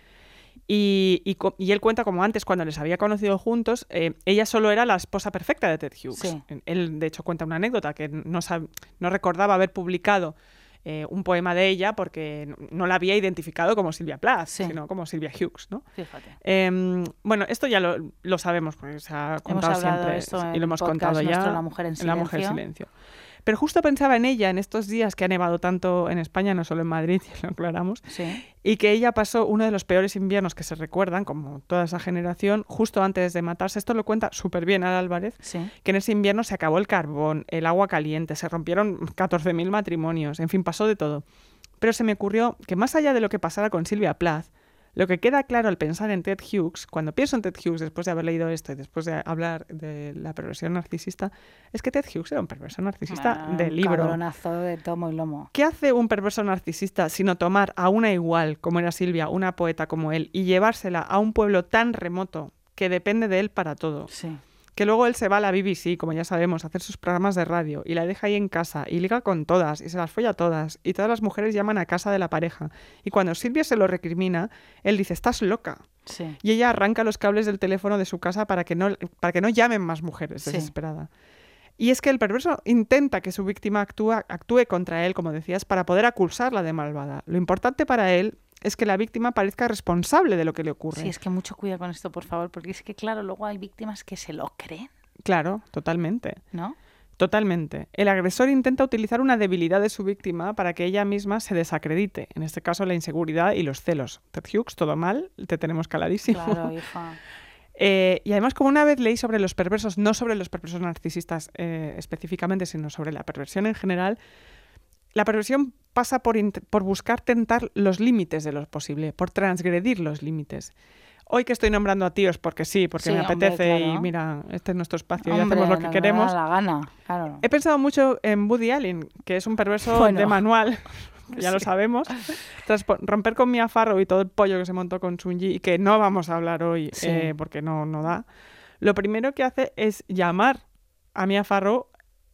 Y, y y él cuenta como antes, cuando les había conocido juntos, eh, ella solo era la esposa perfecta de Ted Hughes. Sí. Él, de hecho, cuenta una anécdota que no, sab- no recordaba haber publicado eh, un poema de ella porque no, la había identificado como Silvia Plath, Sí. sino como Silvia Hughes, ¿no? Fíjate. Em, bueno, esto ya lo, lo sabemos, porque se ha contado siempre de esto y lo hemos podcast contado ya nuestro La mujer en La mujer en silencio. Pero justo pensaba en ella en estos días que ha nevado tanto en España, no solo en Madrid, <laughs> ya lo aclaramos, Sí. y que ella pasó uno de los peores inviernos que se recuerdan, como toda esa generación, justo antes de matarse. Esto lo cuenta súper bien Al Álvarez, Sí. que en ese invierno se acabó el carbón, el agua caliente, se rompieron 14.000 matrimonios, en fin, pasó de todo. Pero se me ocurrió que más allá de lo que pasara con Silvia Plath, lo que queda claro al pensar en Ted Hughes, cuando pienso en Ted Hughes después de haber leído esto y después de hablar de la perversión narcisista, es que Ted Hughes era un perverso narcisista Ah, de libro. cabronazo de tomo y lomo. ¿Qué hace un perverso narcisista sino tomar a una igual, como era Silvia, una poeta como él, y llevársela a un pueblo tan remoto que depende de él para todo? Sí. Que luego él se va a la BBC, como ya sabemos, a hacer sus programas de radio y la deja ahí en casa y liga con todas y se las folla a todas y todas las mujeres llaman a casa de la pareja. Y cuando Silvia se lo recrimina, él dice, estás loca. Sí. Y ella arranca los cables del teléfono de su casa para que no, para que no llamen más mujeres, Sí. desesperada. Y es que el perverso intenta que su víctima actúa- actúe contra él, como decías, para poder acusarla de malvada. Lo importante para él es que la víctima parezca responsable de lo que le ocurre. Sí, es que mucho cuidado con esto, por favor, porque es que, claro, luego hay víctimas que se lo creen, Claro, totalmente. ¿no? Totalmente. El agresor intenta utilizar una debilidad de su víctima para que ella misma se desacredite, en este caso la inseguridad y los celos. Ted Hughes, todo mal, te tenemos caladísimo. Claro, hija. <laughs> Eh, y además, como una vez leí sobre los perversos, no sobre los perversos narcisistas eh, específicamente, sino sobre la perversión en general, la perversión pasa por, por buscar tentar los límites de lo posible, por transgredir los límites. Hoy que estoy nombrando a tíos porque sí, porque Sí, me hombre, apetece y mira, este es nuestro espacio y hacemos lo que queremos. la gana, claro. He pensado mucho en Woody Allen, que es un perverso Bueno. de manual, <laughs> ya lo sabemos. Tras romper con Mia Farrow y todo el pollo que se montó con Sunji, y que no vamos a hablar hoy Sí. eh, porque no, no da, lo primero que hace es llamar a Mia Farrow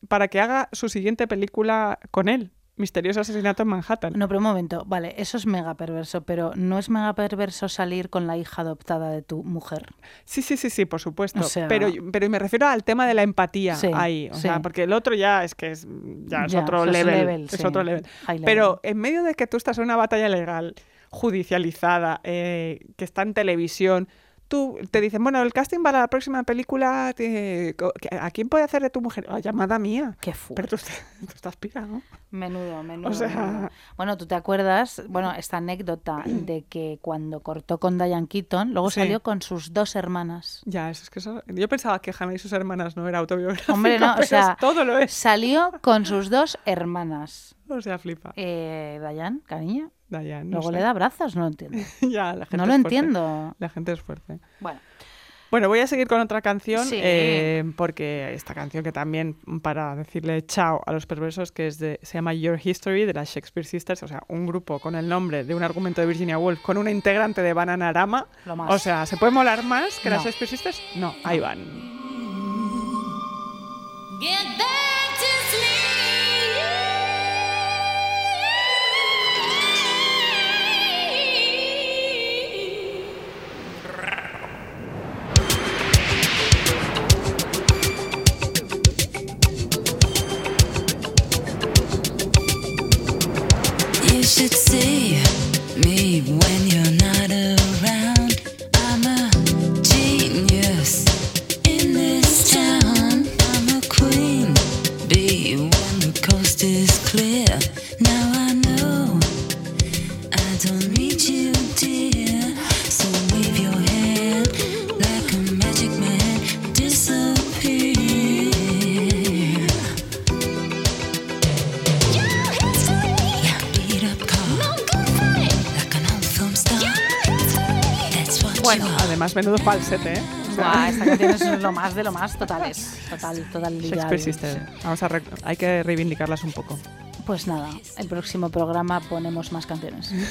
para que haga su siguiente película con él, Misterioso Asesinato en Manhattan. No, pero un momento, vale, eso es mega perverso, pero no es mega perverso salir con la hija adoptada de tu mujer. Sí, sí, sí, sí, por supuesto. O sea- pero, pero me refiero al tema de la empatía Sí, ahí. O sí. sea, porque el otro ya es que es, ya es Ya, otro es level. level, es sí. otro level. Pero en medio de que tú estás en una batalla legal judicializada, eh, que está en televisión, tú te dicen, bueno, el casting para la próxima película, te- ¿a quién puede hacer de tu mujer? "Ah, llamada mía. Qué Pero tú, fuerte. tú estás pirado. Menudo, menudo. sea- menudo. Bueno, ¿tú te acuerdas? Bueno, esta anécdota de que cuando cortó con Diane Keaton, luego Sí. salió con sus dos hermanas. Ya, eso es que eso... Yo pensaba que Hannah y sus hermanas no era autobiográfico, Hombre, no, o sea, todo lo es. Salió con sus dos hermanas. O sea, flipa. Eh, Dayan, cariño. No Luego sé. le da abrazos, no lo entiendo. <laughs> ya, la gente No es lo fuerte. entiendo. La gente es fuerte. Bueno, Bueno, voy a seguir con otra canción, Sí. eh, porque esta canción que también, para decirle chao a los perversos, que es de, se llama Your History, de las Shakespeare Sisters, o sea, un grupo con el nombre de un argumento de Virginia Woolf, con una integrante de Bananarama. Lo más. O sea, ¿se puede molar más que las. Shakespeare Sisters? No, ahí van. Get should see me Además, menudo falsete, ¿eh? O sea, Buah, esta canción es <laughs> lo más de lo más totales. Total, total. Shakespeare Sisters. Vamos a hay que reivindicarlas un poco. Pues nada, el próximo programa ponemos más canciones. <laughs>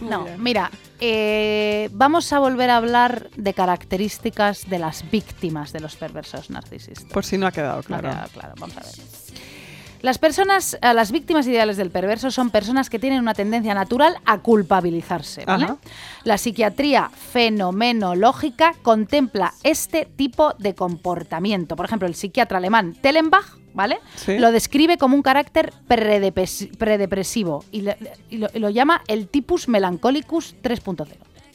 No, mira, eh, vamos a volver a hablar de características de las víctimas de los perversos narcisistas. Por si no ha quedado No ha claro. quedado claro, vamos a ver. Las personas, eh, las víctimas ideales del perverso son personas que tienen una tendencia natural a culpabilizarse. ¿vale? La psiquiatría fenomenológica contempla este tipo de comportamiento. Por ejemplo, el psiquiatra alemán Tellenbach, ¿vale? Sí. Lo describe como un carácter predepresivo y, le- y lo, y lo llama el tipus melancolicus 3.0.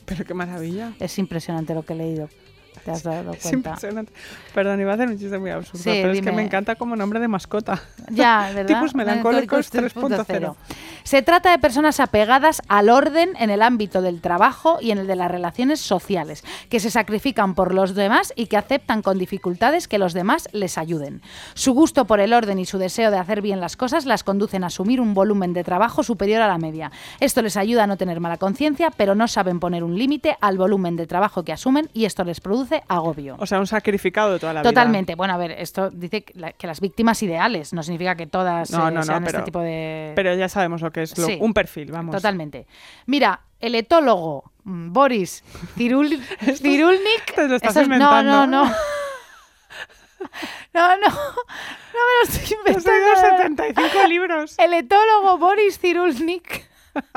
Pero qué maravilla. Es impresionante lo que he leído. ¿Te has dado Es cuenta? impresionante. Perdón, iba a hacer un chiste muy absurdo, Sí, pero es que me encanta como nombre de mascota. Ya, <laughs> ¿verdad? Tipus melancólicos 3.0. Se trata de personas apegadas al orden en el ámbito del trabajo y en el de las relaciones sociales, que se sacrifican por los demás y que aceptan con dificultades que los demás les ayuden. Su gusto por el orden y su deseo de hacer bien las cosas las conducen a asumir un volumen de trabajo superior a la media. Esto les ayuda a no tener mala conciencia, pero no saben poner un límite al volumen de trabajo que asumen y esto les produce agobio. O sea, un sacrificado de toda la vida. Totalmente. Bueno, a ver, esto dice que, la- que las víctimas ideales, no significa que todas No, eh, no, no, sean pero- este tipo de... Pero ya sabemos lo que es, lo- Sí. un perfil, vamos. Totalmente. Mira, el etólogo mm, Boris Cirul, <laughs> Cirulnik... te lo estás inventando. No, no, <laughs> no. No, no, no me lo estoy inventando. leído 75 libros. El etólogo Boris Cirulnik. <laughs>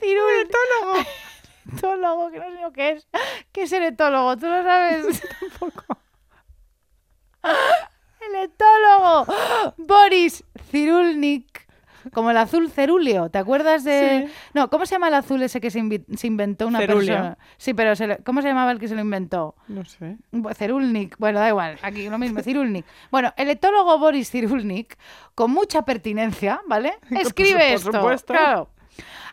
Cirul... Etólogo. Etólogo, que no sé lo que es. ¿Qué es el etólogo? ¿Tú lo sabes? <laughs> <laughs> El etólogo Boris Cirulnik. Como el azul cerúleo, ¿te acuerdas de...? Sí. No, ¿cómo se llama el azul ese que se, inventó una Cerúleo. persona? Sí, pero se le- ¿cómo se llamaba el que se lo inventó? No sé. Cerulnik, bueno, da igual, aquí lo mismo, Cirulnik. Bueno, el etólogo Boris Cirulnik, con mucha pertinencia, ¿vale? <laughs> Escribe por esto. supuesto. Claro.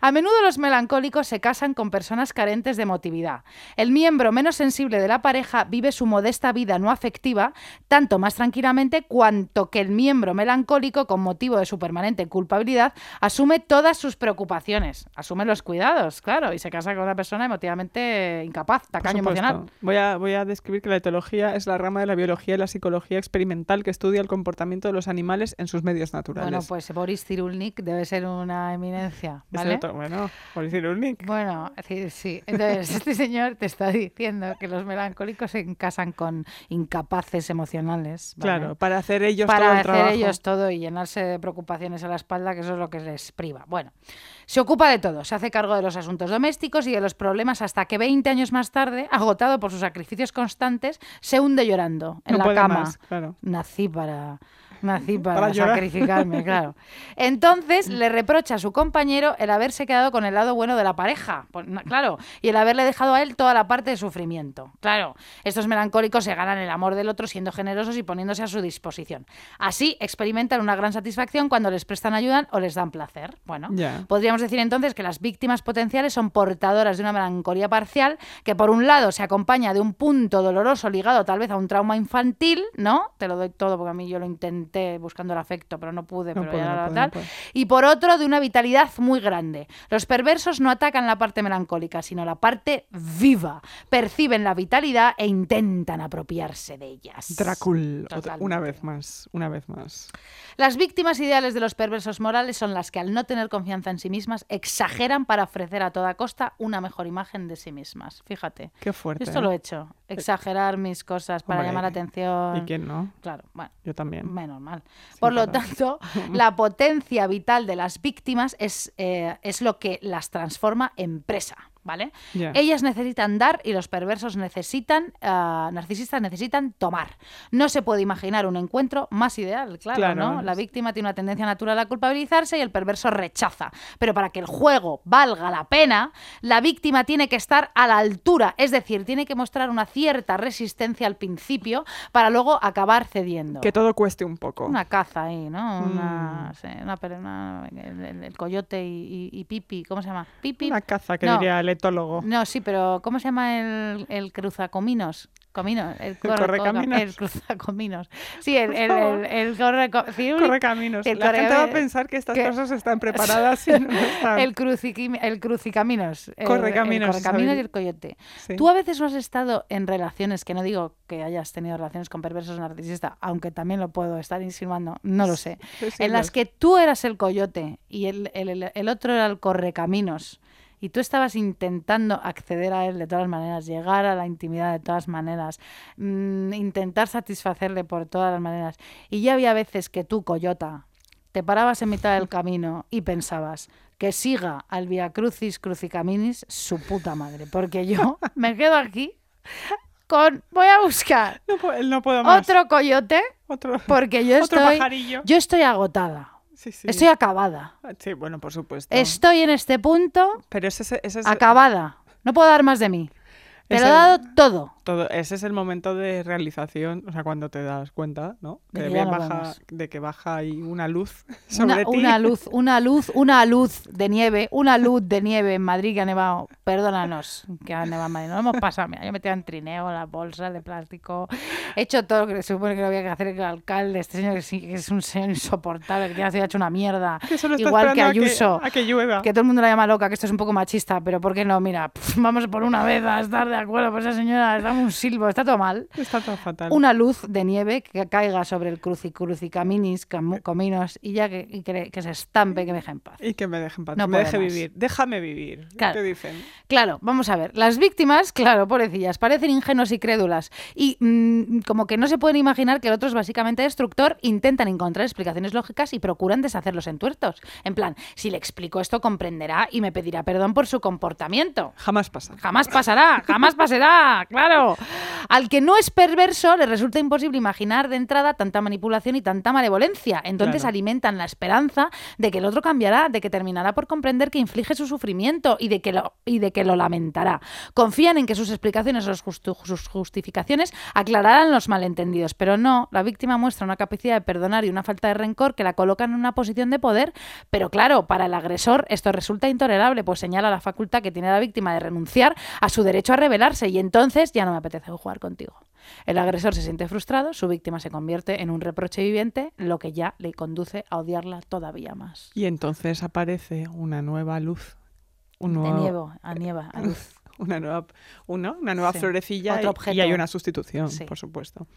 A menudo los melancólicos se casan con personas carentes de emotividad. El miembro menos sensible de la pareja vive su modesta vida no afectiva tanto más tranquilamente cuanto que el miembro melancólico, con motivo de su permanente culpabilidad, asume todas sus preocupaciones, asume los cuidados, claro, y se casa con una persona emotivamente incapaz, tacaño emocional. Voy a, voy a describir que la etología es la rama de la biología y la psicología experimental que estudia el comportamiento de los animales en sus medios naturales. Bueno, pues Boris Cirulnik debe ser una eminencia, ¿vale? Bueno, por decir un nick. Bueno, decir, sí. Entonces, <laughs> este señor te está diciendo que los melancólicos se casan con incapaces emocionales. ¿vale? Claro, para hacer ellos para todo el hacer trabajo. ellos todo y llenarse de preocupaciones a la espalda, que eso es lo que les priva. Bueno, se ocupa de todo, se hace cargo de los asuntos domésticos y de los problemas hasta que 20 años más tarde, agotado por sus sacrificios constantes, se hunde llorando en No la cama. más, claro. Nací para nací para, Para sacrificarme, claro. <laughs> Entonces le reprocha a su compañero el haberse quedado con el lado bueno de la pareja, Pues, claro, y el haberle dejado a él toda la parte de sufrimiento. Claro, estos melancólicos se ganan el amor del otro siendo generosos y poniéndose a su disposición. Así experimentan una gran satisfacción cuando les prestan ayuda o les dan placer. Bueno, podríamos decir entonces que las víctimas potenciales son portadoras de una melancolía parcial que por un lado se acompaña de un punto doloroso ligado tal vez a un trauma infantil, ¿no? Te lo doy todo porque a mí yo lo, inten- intenté buscando el afecto, pero no pude, No pero puedo, ya no tal. no. Y por otro, de una vitalidad muy grande. Los perversos no atacan la parte melancólica, sino la parte viva. Perciben la vitalidad e intentan apropiarse de ellas. Totalmente. una vez más, una vez más. Las víctimas ideales de los perversos morales son las que al no tener confianza en sí mismas exageran para ofrecer a toda costa una mejor imagen de sí mismas. Fíjate. Qué fuerte. Esto ¿eh? lo he hecho. Exagerar mis cosas para Hombre, llamar la atención. ¿Y quién no? Claro, bueno. Yo también. Menos Por lo tanto, <laughs> la potencia vital de las víctimas es, eh, es lo que las transforma en presa. ¿Vale? Ellas necesitan dar y los perversos necesitan, ah, narcisistas necesitan tomar. No se puede imaginar un encuentro más ideal, claro, Claro. ¿no? La víctima tiene una tendencia natural a culpabilizarse y el perverso rechaza. Pero para que el juego valga la pena, la víctima tiene que estar a la altura, es decir, tiene que mostrar una cierta resistencia al principio para luego acabar cediendo. Que todo cueste un poco. Una caza ahí, ¿no? Mm. Una, sí, una el, el- el coyote y, y- y Pipi, ¿cómo se llama? Pipi. Una caza que No. diría el No, sí, pero ¿cómo se llama el, el cruzacominos? Cominos, el, corre- correcaminos? El cruzacominos. Sí, el, el, el, el corre- sí, un- Corre caminos. el La gente va a corre- pensar que estas que- cosas están <laughs> preparadas y no están. el, cruciquim- el crucicaminos. el- Correcaminos, El correcaminos y el coyote. Sí. Tú a veces no has estado en relaciones, que no digo que hayas tenido relaciones con perversos narcisistas, aunque también lo puedo estar insinuando, no lo sé. Sí, en las que tú eras el coyote y el, el- el- el otro era el correcaminos. Y tú estabas intentando acceder a él de todas maneras, llegar a la intimidad de todas maneras, mm, intentar satisfacerle por todas las maneras. Y ya había veces que tú, coyota, te parabas en mitad del <laughs> camino y pensabas que siga al Via Crucis Crucicaminis su puta madre, porque yo <laughs> me quedo aquí con voy a buscar No, no puedo más. otro coyote Otro, porque yo <laughs> otro estoy pajarillo. yo estoy agotada. Sí, sí. Estoy acabada. Sí, bueno, por supuesto. Estoy en este punto Pero ese, es- ese es acabada. No puedo dar más de mí. Te lo he dado todo. Todo, ese es el momento de realización, o sea, cuando te das cuenta, ¿no? De Que que no baja, de que baja ahí una luz <laughs> Una, sobre ti. una luz, <laughs> una luz, una luz de nieve, una luz de nieve en Madrid que ha nevado. Perdónanos, que ha nevado en Madrid. No hemos pasado. Mira, yo metía en trineo las bolsas de plástico. He hecho todo lo que se supone que no había que hacer el alcalde. Este señor que sí que es un señor insoportable, que ya se ha hecho una mierda. <laughs> Que Igual que a Ayuso. A que, llueva. Que todo el mundo la llama loca, que esto es un poco machista, pero ¿por qué no? Mira, pf, vamos por una vez a estar de acuerdo, pues esa señora, dame un silbo, está todo mal. Está todo fatal. Una luz de nieve que caiga sobre el cruci, crucicaminis, camu- cominos, y ya que, y que, que se estampe, que me deje en paz. Y que me dejen paz. No me deje vivir. Déjame vivir. Claro. ¿Qué dicen? Claro, vamos a ver. Las víctimas, claro, pobrecillas, parecen ingenuas y crédulas. Y mm, como que no se pueden imaginar que el otro es básicamente destructor, intentan encontrar explicaciones lógicas y procuran deshacer los entuertos. En plan, si le explico esto, comprenderá y me pedirá perdón por su comportamiento. Jamás pasa. Jamás pasará, jamás pasará, claro. Al que no es perverso le resulta imposible imaginar de entrada tanta manipulación y tanta malevolencia. Entonces Claro. alimentan la esperanza de que el otro cambiará, de que terminará por comprender que inflige su sufrimiento y de que lo, y de que lo lamentará. Confían en que sus explicaciones o justu- sus justificaciones aclararán los malentendidos, pero no, la víctima muestra una capacidad de perdonar y una falta de rencor que la colocan en una posición de poder, pero claro, para el agresor esto resulta intolerable, pues señala la facultad que tiene la víctima de renunciar a su derecho a rebelarse y entonces ya no me apetece jugar contigo. El agresor se siente frustrado, su víctima se convierte en un reproche viviente, lo que ya le conduce a odiarla todavía más. Y entonces aparece una nueva luz. Un De nieve, a nieva, a luz. <laughs> una nueva, uno, una nueva Sí. florecilla y- hay una sustitución, Sí. por supuesto.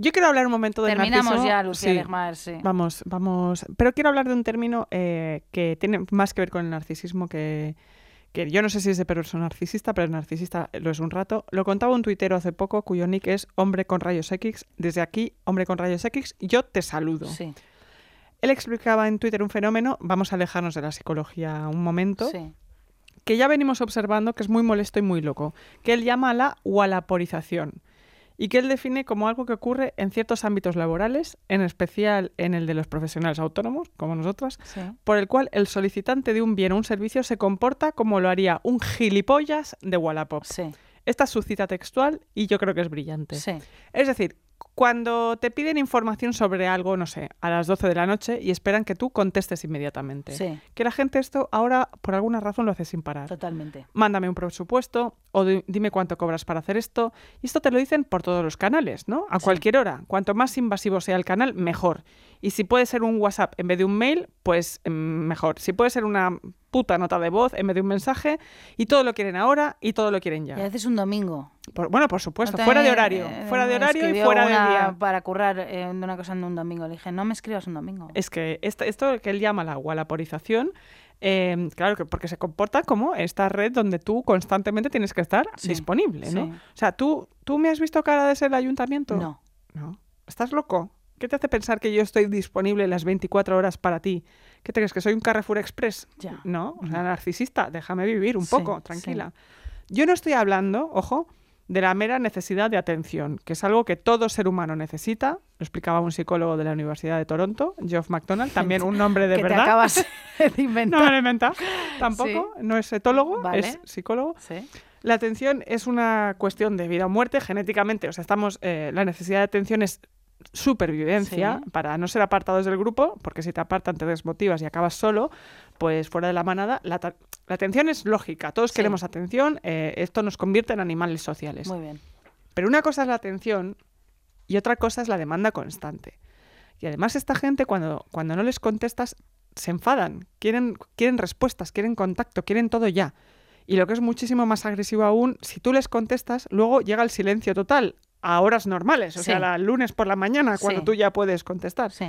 Yo quiero hablar un momento del Terminamos narciso. ya, Lucía Sí, Legmar, sí. Vamos, vamos. Pero quiero hablar de un término eh, que tiene más que ver con el narcisismo que, que yo no sé si es de perverso narcisista, pero el narcisista lo es un rato. Lo contaba un tuitero hace poco cuyo nick es hombre con rayos X. Desde aquí, hombre con rayos X, yo te saludo. Sí, Él explicaba en Twitter un fenómeno, vamos a alejarnos de la psicología un momento, sí. que ya venimos observando que es muy molesto y muy loco, que él llama la wallaporización y que él define como algo que ocurre en ciertos ámbitos laborales, en especial en el de los profesionales autónomos, como nosotras, sí. por el cual el solicitante de un bien o un servicio se comporta como lo haría un gilipollas de Wallapop. Sí, Esta es su cita textual y yo creo que es brillante. sí. Es decir, cuando te piden información sobre algo, no sé, a las 12 de la noche y esperan que tú contestes inmediatamente. Sí. Que la gente esto ahora, por alguna razón, lo hace sin parar. Totalmente. Mándame un presupuesto o di- dime cuánto cobras para hacer esto. Y esto te lo dicen por todos los canales, ¿no? A Sí. cualquier hora. Cuanto más invasivo sea el canal, mejor. Y si puede ser un WhatsApp en vez de un mail, pues mm, mejor. Si puede ser una puta nota de voz en vez de un mensaje, y todo lo quieren ahora y todo lo quieren Y ya. veces un domingo. Por- bueno, por supuesto, fuera de horario. eh, fuera de horario y fuera de día. Para currar eh, de una cosa en un domingo. Le dije, no me escribas un domingo. Es que esto, esto que él llama la wallaporización, eh, claro que porque se comporta como esta red donde tú constantemente tienes que estar Sí, disponible, ¿no? sí. O sea, ¿tú, ¿tú me has visto cara de ser el ayuntamiento? No. No. ¿Estás loco? ¿Qué te hace pensar que yo estoy disponible las 24 horas para ti? ¿Qué te crees? ¿Que soy un Carrefour Express? Ya. No, o sea, narcisista, déjame vivir un Sí, poco, sí. tranquila. Yo no estoy hablando, ojo, de la mera necesidad de atención, que es algo que todo ser humano necesita. Lo explicaba un psicólogo de la Universidad de Toronto, Geoff McDonald, también un nombre de <laughs> que te verdad. acabas de inventar. <laughs> No me lo he inventado, tampoco, no es etólogo, Vale. es psicólogo. Sí. La atención es una cuestión de vida o muerte genéticamente. O sea, estamos, eh, la necesidad de atención es supervivencia Sí. para no ser apartados del grupo, porque si te apartan te desmotivas y acabas solo, pues fuera de la manada. La, la atención es lógica, todos Sí. queremos atención, eh, esto nos convierte en animales sociales. Muy bien. Pero una cosa es la atención y otra cosa es la demanda constante. Y además esta gente cuando, cuando no les contestas se enfadan, quieren, quieren respuestas, quieren contacto, quieren todo ya. Y lo que es muchísimo más agresivo aún, si tú les contestas, luego llega el silencio total a horas normales, o Sí. sea, la lunes por la mañana, cuando Sí. tú ya puedes contestar. Sí.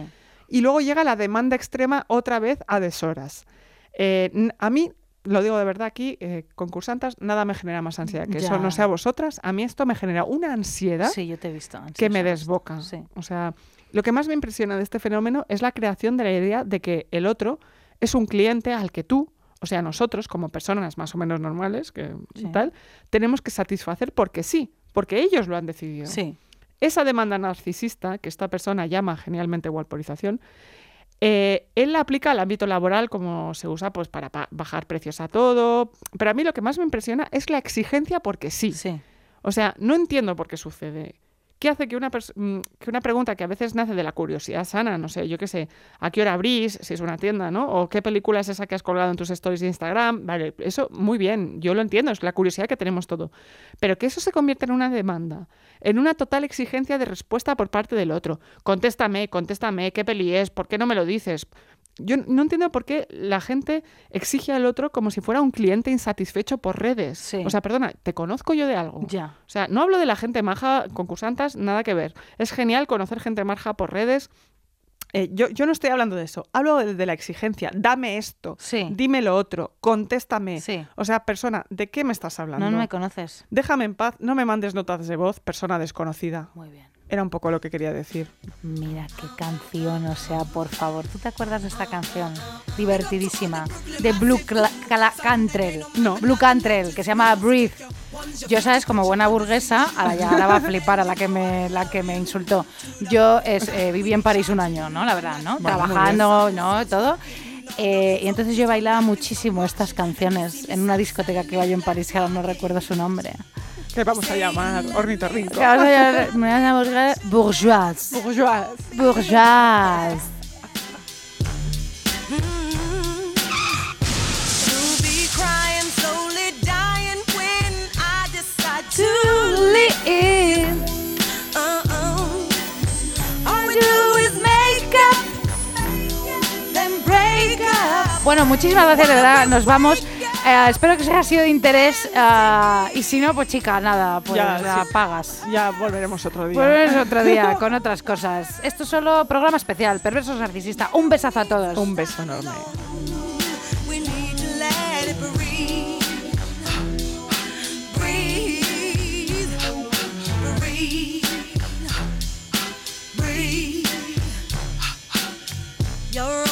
Y luego llega la demanda extrema otra vez a deshoras. Eh, a mí, lo digo de verdad aquí, eh, concursantes, nada me genera más ansiedad. Que eso no sea vosotras, a mí esto me genera una ansiedad Sí, yo te he visto. que me desboca. O sea, lo que más me impresiona de este fenómeno es la creación de la idea de que el otro es un cliente al que tú, o sea, nosotros como personas más o menos normales, que Sí. tal, tenemos que satisfacer porque sí, porque ellos lo han decidido. Sí. Esa demanda narcisista que esta persona llama genialmente walporización, eh, él la aplica al ámbito laboral como se usa pues para pa- bajar precios a todo, pero a mí lo que más me impresiona es la exigencia porque sí. Sí. O sea, no entiendo por qué sucede. ¿Qué hace que una, mm, que una pregunta que a veces nace de la curiosidad sana, no sé, yo qué sé, a qué hora abrís, si es una tienda, ¿no? O qué película es esa que has colgado en tus stories de Instagram, vale, eso muy bien, yo lo entiendo, es la curiosidad que tenemos todo. Pero que eso se convierta en una demanda, en una total exigencia de respuesta por parte del otro. Contéstame, contéstame, ¿qué peli es? ¿Por qué no me lo dices? Yo no entiendo por qué la gente exige al otro como si fuera un cliente insatisfecho por redes. Sí. O sea, perdona, ¿te conozco yo de algo? Ya. O sea, no hablo de la gente maja, concursantes, nada que ver. Es genial conocer gente maja por redes. Eh, yo, yo no estoy hablando de eso. Hablo de, de la exigencia. Dame esto. Sí. Dime lo otro. Contéstame. Sí. O sea, persona, ¿de qué me estás hablando? No, no me conoces. Déjame en paz. No me mandes notas de voz, persona desconocida. Muy bien. Era un poco lo que quería decir. Mira qué canción, o sea, por favor. ¿Tú te acuerdas de esta canción? Divertidísima. De Blue Cla- Cantrell. No. Blue Cantrell, que se llama Breathe. Yo, sabes, como buena burguesa, ahora ya ahora va a flipar a la que me, la que me insultó. Yo es, eh, viví en París un año, ¿no? La verdad, ¿no? muy Trabajando, ¿no? Todo. Eh, y entonces yo bailaba muchísimo estas canciones en una discoteca que iba yo en París, que ahora no recuerdo su nombre. ¿Qué vamos a llamar? Ornitorrinco. Que ahora ya- me van a buscar bourgeoise. Bourgeois. Bourgeoise. To be crying, slowly dying when I decide to live. Uh-uh. All we do is make up, then break up. Bueno, muchísimas gracias, de verdad. Nos vamos. Eh, espero que os haya sido de interés y si no, pues chica, nada, pues ya, la sí. pagas. Ya volveremos otro día. Volveremos otro día con otras cosas. Esto es solo programa especial, Perversos Narcisista. Un besazo a todos. Un beso enorme. You're